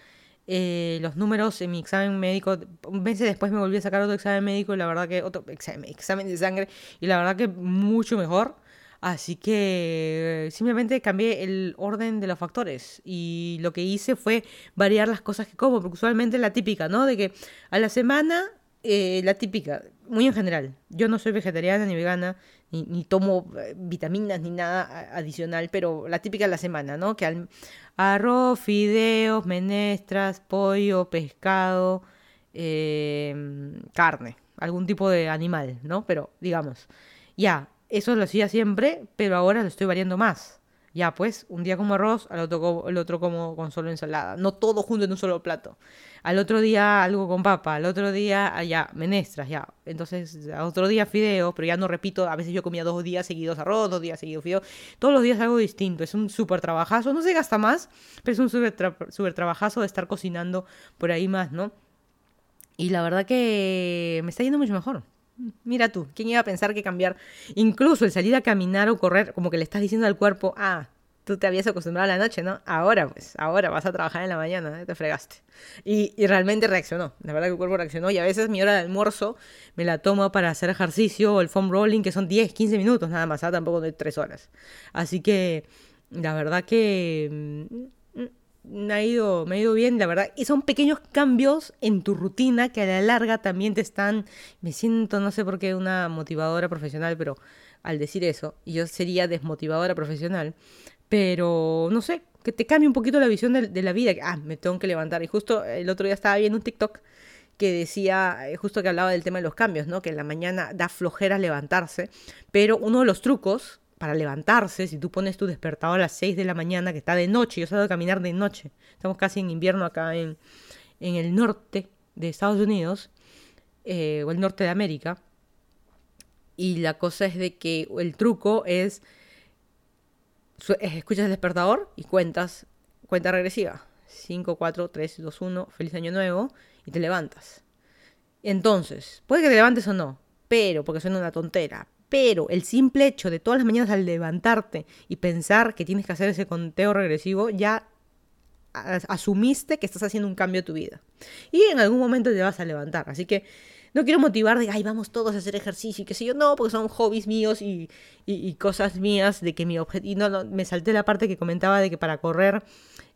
Eh, los números en mi examen médico, meses después me volví a sacar otro examen médico y la verdad que otro examen, examen de sangre y la verdad que mucho mejor. Así que simplemente cambié el orden de los factores y lo que hice fue variar las cosas que como, porque usualmente la típica, ¿no? De que a la semana, eh, la típica, muy en general, yo no soy vegetariana ni vegana, ni, tomo eh, vitaminas ni nada adicional, pero la típica de la semana, ¿no? Que al, arroz, fideos, menestras, pollo, pescado, em, carne, algún tipo de animal, ¿no? Pero digamos, ya, eso lo hacía siempre, pero ahora lo estoy variando más. Ya, pues, un día como arroz, al otro, el otro como con solo ensalada. No todo junto en un solo plato. Al otro día algo con papa, al otro día ah, ya menestras, ya. Entonces, al otro día fideos, pero ya no repito, a veces yo comía dos días seguidos arroz, dos días seguidos fideos. Todos los días algo distinto. Es un súper trabajazo. No se gasta más, pero es un súper trabajazo de estar cocinando por ahí más, ¿no? Y la verdad que me está yendo mucho mejor. Mira tú, ¿quién iba a pensar que cambiar incluso el salir a caminar o correr, como que le estás diciendo al cuerpo, ah, tú te habías acostumbrado a la noche, ¿no? Ahora, pues, ahora vas a trabajar en la mañana, ¿eh? te fregaste. Y, realmente reaccionó, la verdad que el cuerpo reaccionó y a veces mi hora de almuerzo me la tomo para hacer ejercicio o el foam rolling, que son 10, 15 minutos nada más, ¿ah? tampoco de 3 horas. Así que, la verdad que mm, me ha ido, me ha ido bien, la verdad. Y son pequeños cambios en tu rutina que a la larga también te están. Me siento, no sé por qué, una motivadora profesional, pero al decir eso, yo sería desmotivadora profesional. Pero no sé, que te cambie un poquito la visión de, la vida. Ah, me tengo que levantar. Y justo el otro día estaba viendo un TikTok que decía, eh, justo que hablaba del tema de los cambios, ¿no? Que en la mañana da flojera levantarse, pero uno de los trucos para levantarse, si tú pones tu despertador a las 6 de la mañana, que está de noche, yo salgo a caminar de noche, estamos casi en invierno acá en, en el norte de Estados Unidos, eh, o el norte de América, y la cosa es de que el truco es, escuchas el despertador y cuentas, cuenta regresiva, 5, 4, 3, 2, 1, feliz año nuevo, y te levantas. Entonces, puede que te levantes o no, pero, porque suena una tontera, pero el simple hecho de todas las mañanas al levantarte y pensar que tienes que hacer ese conteo regresivo, ya asumiste que estás haciendo un cambio a tu vida. Y en algún momento te vas a levantar. Así que no quiero motivar de, ay, vamos todos a hacer ejercicio y qué sé yo. No, porque son hobbies míos y, cosas mías de que mi objetivo... No, me salté la parte que comentaba de que para correr,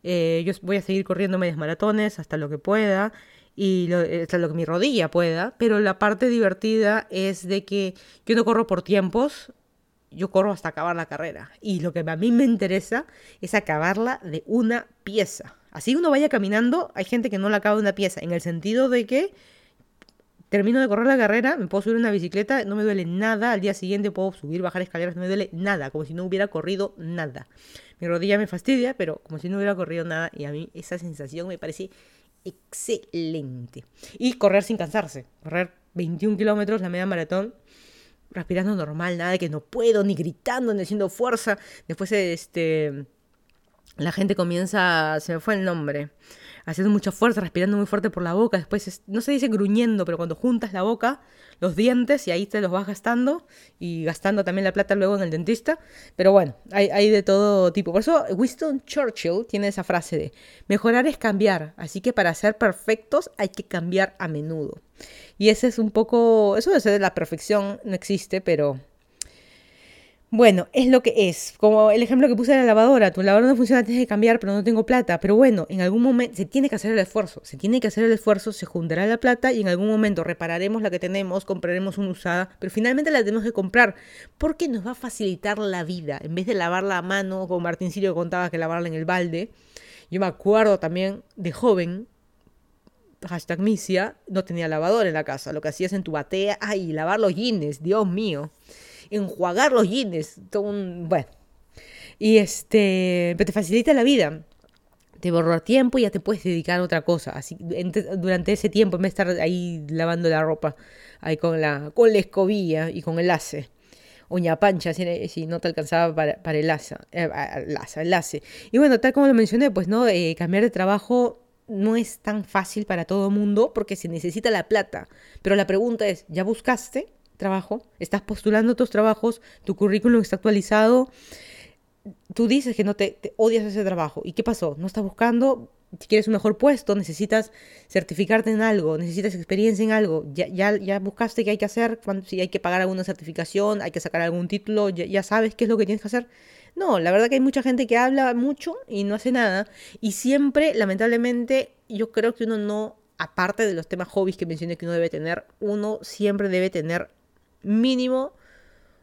eh, yo voy a seguir corriendo medias maratones hasta lo que pueda y lo, hasta lo que mi rodilla pueda, pero la parte divertida es de que yo no corro por tiempos, yo corro hasta acabar la carrera. Y lo que a mí me interesa es acabarla de una pieza. Así uno vaya caminando, hay gente que no la acaba de una pieza, en el sentido de que termino de correr la carrera, me puedo subir una bicicleta, no me duele nada, al día siguiente puedo subir, bajar escaleras, no me duele nada, como si no hubiera corrido nada. Mi rodilla me fastidia, pero como si no hubiera corrido nada y a mí esa sensación me parece excelente. Y correr sin cansarse, correr 21 kilómetros, la media maratón, respirando normal, nada de que no puedo, ni gritando, ni haciendo fuerza. Después, este, la gente comienza, se me fue el nombre, haciendo mucha fuerza, respirando muy fuerte por la boca. Después, no se dice gruñendo, pero cuando juntas la boca, los dientes y ahí te los vas gastando y gastando también la plata luego en el dentista. Pero bueno, hay, de todo tipo. Por eso Winston Churchill tiene esa frase de mejorar es cambiar, así que para ser perfectos hay que cambiar a menudo. Y ese es un poco, eso de ser la perfección no existe, pero bueno, es lo que es. Como el ejemplo que puse de la lavadora. Tu lavadora no funciona, tienes que cambiar, pero no tengo plata. Pero bueno, en algún momento se tiene que hacer el esfuerzo. Se tiene que hacer el esfuerzo, se juntará la plata y en algún momento repararemos la que tenemos, compraremos una usada. Pero finalmente la tenemos que comprar porque nos va a facilitar la vida. En vez de lavarla a mano, como Martín Sirio contaba que lavarla en el balde. Yo me acuerdo también de joven, hashtag misia, no tenía lavadora en la casa. Lo que hacías en tu batea, ay, lavar los jeans, Dios mío enjuagar los jeans, todo un, bueno. Y este, pero te facilita la vida. Te borra tiempo y ya te puedes dedicar a otra cosa. Así, durante ese tiempo, en vez de estar ahí lavando la ropa, ahí con la, con la escobilla y con el lace. Uña pancha, si, no te alcanzaba para, el asa, eh, Y bueno, tal como lo mencioné, pues no, eh, cambiar de trabajo no es tan fácil para todo el mundo porque se necesita la plata. Pero la pregunta es, ¿ya buscaste? Trabajo, estás postulando tus trabajos, tu currículum está actualizado, tú dices que no te, odias ese trabajo. ¿Y qué pasó? ¿No estás buscando? Si quieres un mejor puesto, necesitas certificarte en algo, necesitas experiencia en algo, ya, ya, ya buscaste qué hay que hacer, si hay que pagar alguna certificación, hay que sacar algún título, ya, ya sabes qué es lo que tienes que hacer. No, la verdad que hay mucha gente que habla mucho y no hace nada. Y siempre, lamentablemente, yo creo que uno no, aparte de los temas hobbies que mencioné que uno debe tener, uno siempre debe tener mínimo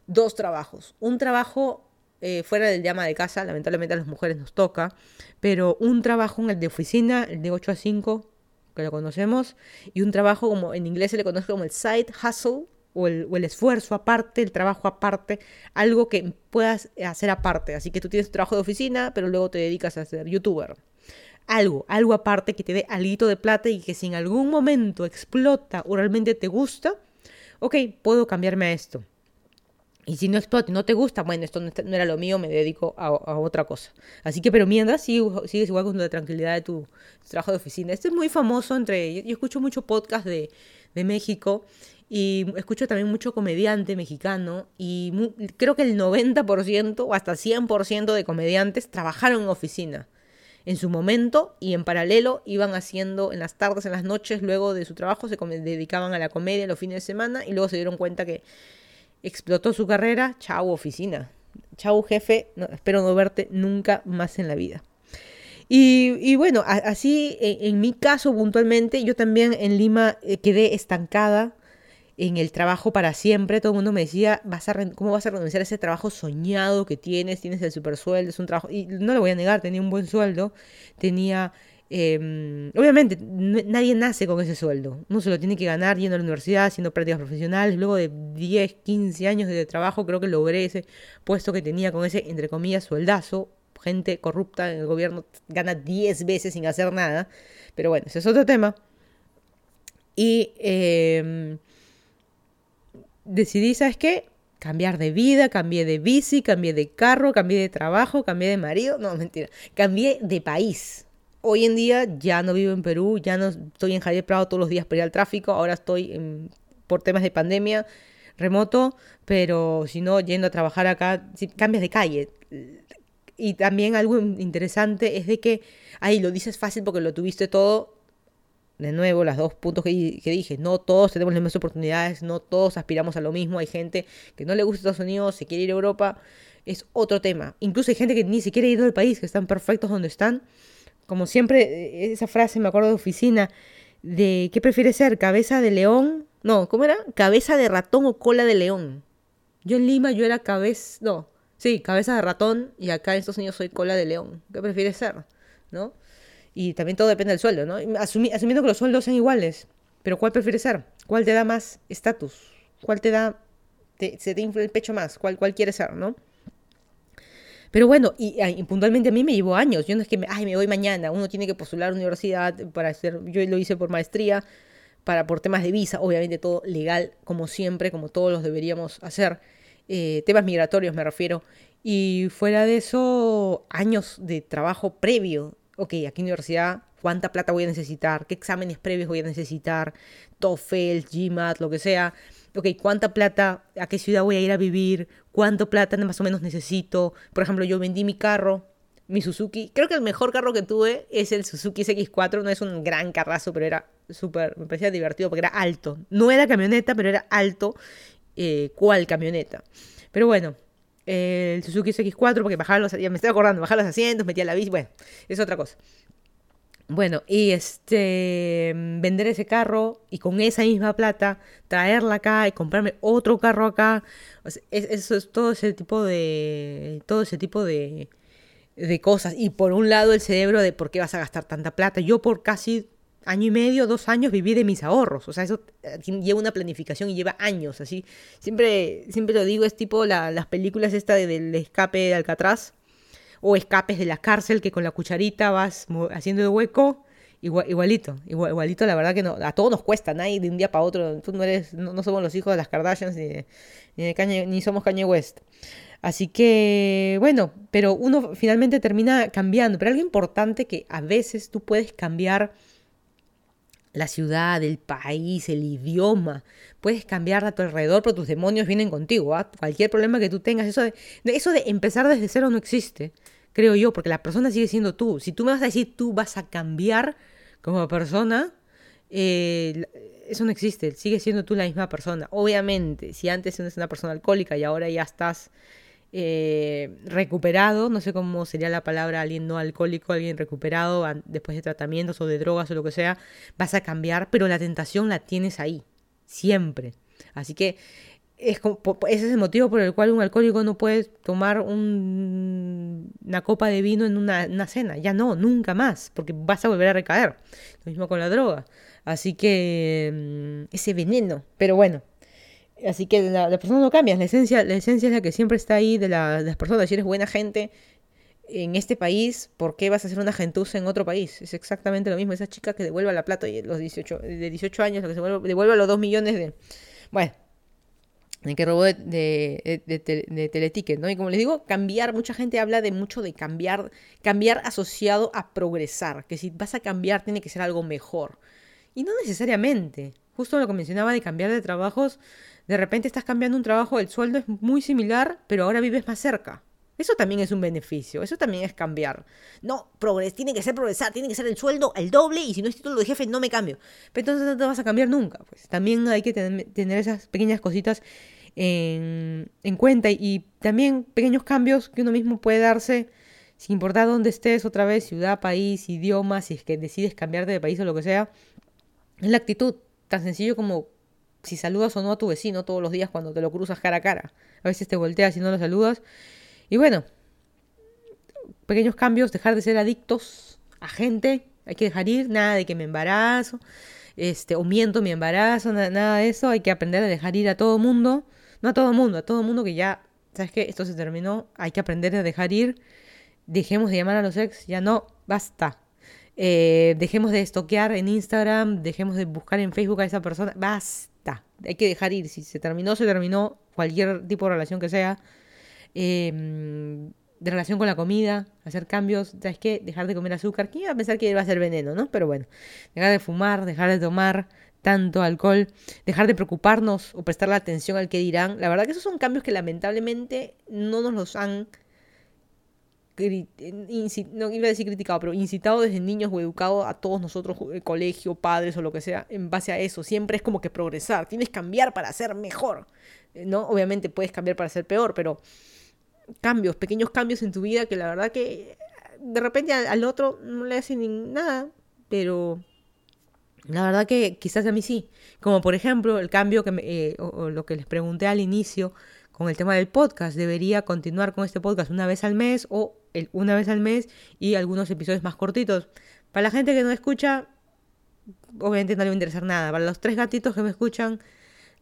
dos trabajos. Un trabajo eh, fuera del llama de casa, lamentablemente a las mujeres nos toca, pero un trabajo en el de oficina, el de 8 a 5, que lo conocemos, y un trabajo como en inglés se le conoce como el side hustle, o el, o el, esfuerzo aparte, el trabajo aparte, algo que puedas hacer aparte. Así que tú tienes trabajo de oficina, pero luego te dedicas a ser youtuber. Algo, algo aparte que te dé algo de plata y que si en algún momento explota o realmente te gusta, ok, puedo cambiarme a esto. Y si no no te gusta, bueno, esto no, era lo mío, me dedico a, otra cosa. Así que, pero mientras, sigues igual con la tranquilidad de tu, trabajo de oficina. Este es muy famoso entre. Yo, escucho mucho podcast de, de, México y escucho también mucho comediante mexicano. Y creo que el 90% o hasta 100% de comediantes trabajaron en oficina en su momento y en paralelo iban haciendo en las tardes, en las noches, luego de su trabajo, se dedicaban a la comedia los fines de semana y luego se dieron cuenta que explotó su carrera, chau oficina, chau jefe, espero no verte nunca más en la vida. Y, bueno, así en, mi caso puntualmente, yo también en Lima eh, quedé estancada en el trabajo para siempre. Todo el mundo me decía, ¿Vas a ¿cómo vas a renunciar a ese trabajo soñado que tienes? Tienes el super sueldo, es un trabajo... Y no lo voy a negar, tenía un buen sueldo, tenía... Em, obviamente, nadie nace con ese sueldo. Uno se lo tiene que ganar yendo a la universidad, haciendo prácticas profesionales. Luego de 10, 15 años de trabajo, creo que logré ese puesto que tenía con ese, entre comillas, sueldazo. Gente corrupta en el gobierno gana 10 veces sin hacer nada. Pero bueno, ese es otro tema. Y eh, decidí, ¿sabes qué? Cambiar de vida, cambié de bici, cambié de carro, cambié de trabajo, cambié de marido. No, mentira. Cambié de país. Hoy en día ya no vivo en Perú, ya no estoy en Javier Prado todos los días para ir al tráfico. Ahora estoy por temas de pandemia remoto, pero si no, yendo a trabajar acá, cambias de calle. Y también algo interesante es de que, ahí lo dices fácil porque lo tuviste todo de nuevo, los dos puntos que, dije, no todos tenemos las mismas oportunidades, no todos aspiramos a lo mismo, hay gente que no le gusta Estados Unidos, se quiere ir a Europa, es otro tema. Incluso hay gente que ni siquiera ha ido al país, que están perfectos donde están. Como siempre, eh, esa frase me acuerdo de oficina, de ¿qué prefiere ser? ¿Cabeza de león? No, ¿cómo era? ¿Cabeza de ratón o cola de león? Yo en Lima yo era cabeza, no, sí, cabeza de ratón y acá en Estados Unidos soy cola de león. ¿Qué prefiere ser? ¿No? Y también todo depende del sueldo, ¿no? asumiendo que los sueldos sean iguales. Pero ¿cuál prefiere ser? ¿Cuál te da más estatus? ¿Cuál te da, se te infla el pecho más? ¿Cuál, cuál quieres ser, no? Pero bueno, y, puntualmente a mí me llevó años. Yo no es que, me, ay, me voy mañana. Uno tiene que postular a universidad para hacer, yo lo hice por maestría, para por temas de visa, obviamente todo legal, como siempre, como todos los deberíamos hacer. Eh, temas migratorios me refiero. Y fuera de eso, años de trabajo previo. Ok, aquí en universidad, ¿cuánta plata voy a necesitar? ¿Qué exámenes previos voy a necesitar? TOEFL, GMAT, lo que sea ok, ¿cuánta plata, a qué ciudad voy a ir a vivir? ¿Cuánto plata más o menos necesito? Por ejemplo, yo vendí mi carro, mi Suzuki. Creo que el mejor carro que tuve es el Suzuki SX4. No es un gran carrazo, pero era súper, me parecía divertido porque era alto. No era camioneta, pero era alto. Eh, ¿Cuál camioneta? Pero bueno, el Suzuki SX4, porque bajaba los, ya me estoy acordando, bajaba los asientos, metía la bici, bueno, es otra cosa. Bueno, y este vender ese carro y con esa misma plata traerla acá y comprarme otro carro acá. eso es todo ese tipo de. todo ese tipo de, de cosas. Y por un lado el cerebro de por qué vas a gastar tanta plata. Yo por casi año y medio, dos años viví de mis ahorros. O sea, eso eh, lleva una planificación y lleva años. Así. Siempre, siempre lo digo, es tipo las películas esta del escape de Alcatraz o escapes de la cárcel que con la cucharita vas haciendo de hueco. igualito, igualito, la verdad que no, a todos nos cuesta, nadie de un día para otro, tú no eres, no, somos los hijos de las Kardashians ni, ni, ni somos Kanye West. Así que, bueno, pero uno finalmente termina cambiando, pero algo importante que a veces tú puedes cambiar la ciudad, el país, el idioma. Puedes cambiar a tu alrededor, pero tus demonios vienen contigo. ¿ah? Cualquier problema que tú tengas, eso de, eso de empezar desde cero no existe creo yo, porque la persona sigue siendo tú. Si tú me vas a decir tú vas a cambiar como persona, eh, eso no existe, sigue siendo tú la misma persona. Obviamente, si antes eres una persona alcohólica y ahora ya estás eh, recuperado, no sé cómo sería la palabra alguien no alcohólico, alguien recuperado después de tratamientos o de drogas o lo que sea, vas a cambiar, pero la tentación la tienes ahí, siempre. Así que es ese es el motivo por el cual un alcohólico no puede tomar una copa de vino en una, cena. Ya no, nunca más, porque vas a volver a recaer. Lo mismo con la droga. Así que mm, ese veneno, pero bueno. Así que la, persona no cambia, la esencia, la esencia es la que siempre está ahí de, las personas. Si eres buena gente en este país, ¿por qué vas a ser una gentuza en otro país? Es exactamente lo mismo. Esa chica que devuelve la plata y los 18, de 18 años, lo que se devuelve, devuelve los 2 millones de... Bueno, que robó de, de, de, Teleticket, ¿no? Y como les digo, cambiar, mucha gente habla de mucho de cambiar, cambiar asociado a progresar, que si vas a cambiar tiene que ser algo mejor. Y no necesariamente. Justo lo que mencionaba de cambiar de trabajos, de repente estás cambiando un trabajo, el sueldo es muy similar, pero ahora vives más cerca. Eso también es un beneficio, eso también es cambiar. No, progres, tiene que ser progresar, tiene que ser el sueldo el doble y si no es título de jefe no me cambio. Pero entonces no te vas a cambiar nunca. Pues también hay que tener esas pequeñas cositas en, cuenta y también pequeños cambios que uno mismo puede darse sin importar dónde estés, otra vez, ciudad, país, idioma, si es que decides cambiarte de país o lo que sea, es la actitud, tan sencillo como si saludas o no a tu vecino todos los días cuando te lo cruzas cara a cara. A veces te volteas y no lo saludas. Y bueno, pequeños cambios, dejar de ser adictos a gente, hay que dejar ir, nada de que me embarazo, este, o miento mi embarazo, nada de eso, hay que aprender a dejar ir a todo mundo no a todo mundo, a todo mundo que ya, ¿sabes qué? Esto se terminó, hay que aprender a dejar ir. Dejemos de llamar a los ex, ya no, basta. Eh, dejemos de estoquear en Instagram, dejemos de buscar en Facebook a esa persona, basta. Hay que dejar ir. Si se terminó, se terminó. Cualquier tipo de relación que sea. Em, de relación con la comida, hacer cambios, ¿sabes qué? Dejar de comer azúcar. ¿Quién iba a pensar que iba a ser veneno, no? Pero bueno, dejar de fumar, dejar de tomar, tanto alcohol, dejar de preocuparnos o prestar la atención al que dirán. La verdad que esos son cambios que lamentablemente no nos los han no iba a decir criticado, pero incitado desde niños o educado a todos nosotros, el colegio, padres o lo que sea, en base a eso. Siempre es como que progresar, tienes que cambiar para ser mejor. Eh, ¿no? Obviamente puedes cambiar para ser peor, pero cambios, pequeños cambios en tu vida que la verdad que de repente al, otro no le hacen nada, pero la verdad que quizás a mí sí. Como por ejemplo el cambio que eh, o, lo que les pregunté al inicio con el tema del podcast. ¿Debería continuar con este podcast una vez al mes o una vez al mes y algunos episodios más cortitos? Para la gente que no escucha, obviamente no le va a interesar nada. Para los tres gatitos que me escuchan,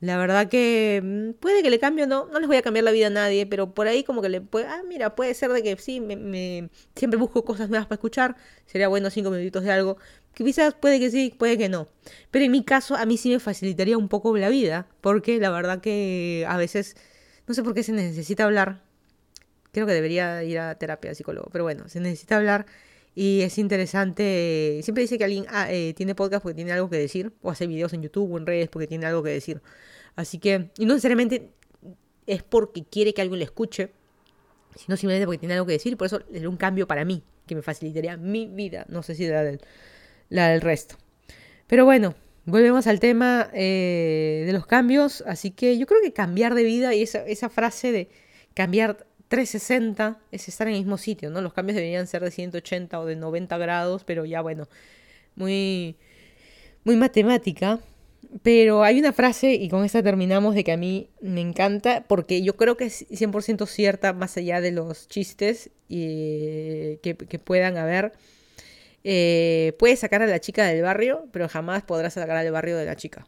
la verdad que mm, puede que le cambie o no, no les voy a cambiar la vida a nadie, pero por ahí como que le puede, ah, mira, puede ser de que sí, me, siempre busco cosas nuevas para escuchar, sería bueno cinco minutitos de algo, quizás puede que sí, puede que no. Pero en mi caso, a mí sí me facilitaría un poco la vida, porque la verdad que a veces, no sé por qué se necesita hablar, creo que debería ir a terapia de psicólogo, pero bueno, se necesita hablar y es interesante, siempre dice que alguien ah, eh, tiene podcast porque tiene algo que decir, o hace videos en YouTube o en redes porque tiene algo que decir. Así que, y no necesariamente es porque quiere que alguien le escuche, sino simplemente porque tiene algo que decir, por eso es un cambio para mí, que me facilitaría mi vida, no sé si la del, la del resto. Pero bueno, volvemos al tema eh, de los cambios, así que yo creo que cambiar de vida y esa, esa frase de cambiar 360 es estar en el mismo sitio, ¿no? Los cambios deberían ser de 180 o de 90 grados, pero ya bueno, muy, muy matemática. Pero hay una frase, y con esta terminamos, de que a mí me encanta, porque yo creo que es 100% cierta, más allá de los chistes y, que, puedan haber. Eh, puedes sacar a la chica del barrio, pero jamás podrás sacar al barrio de la chica.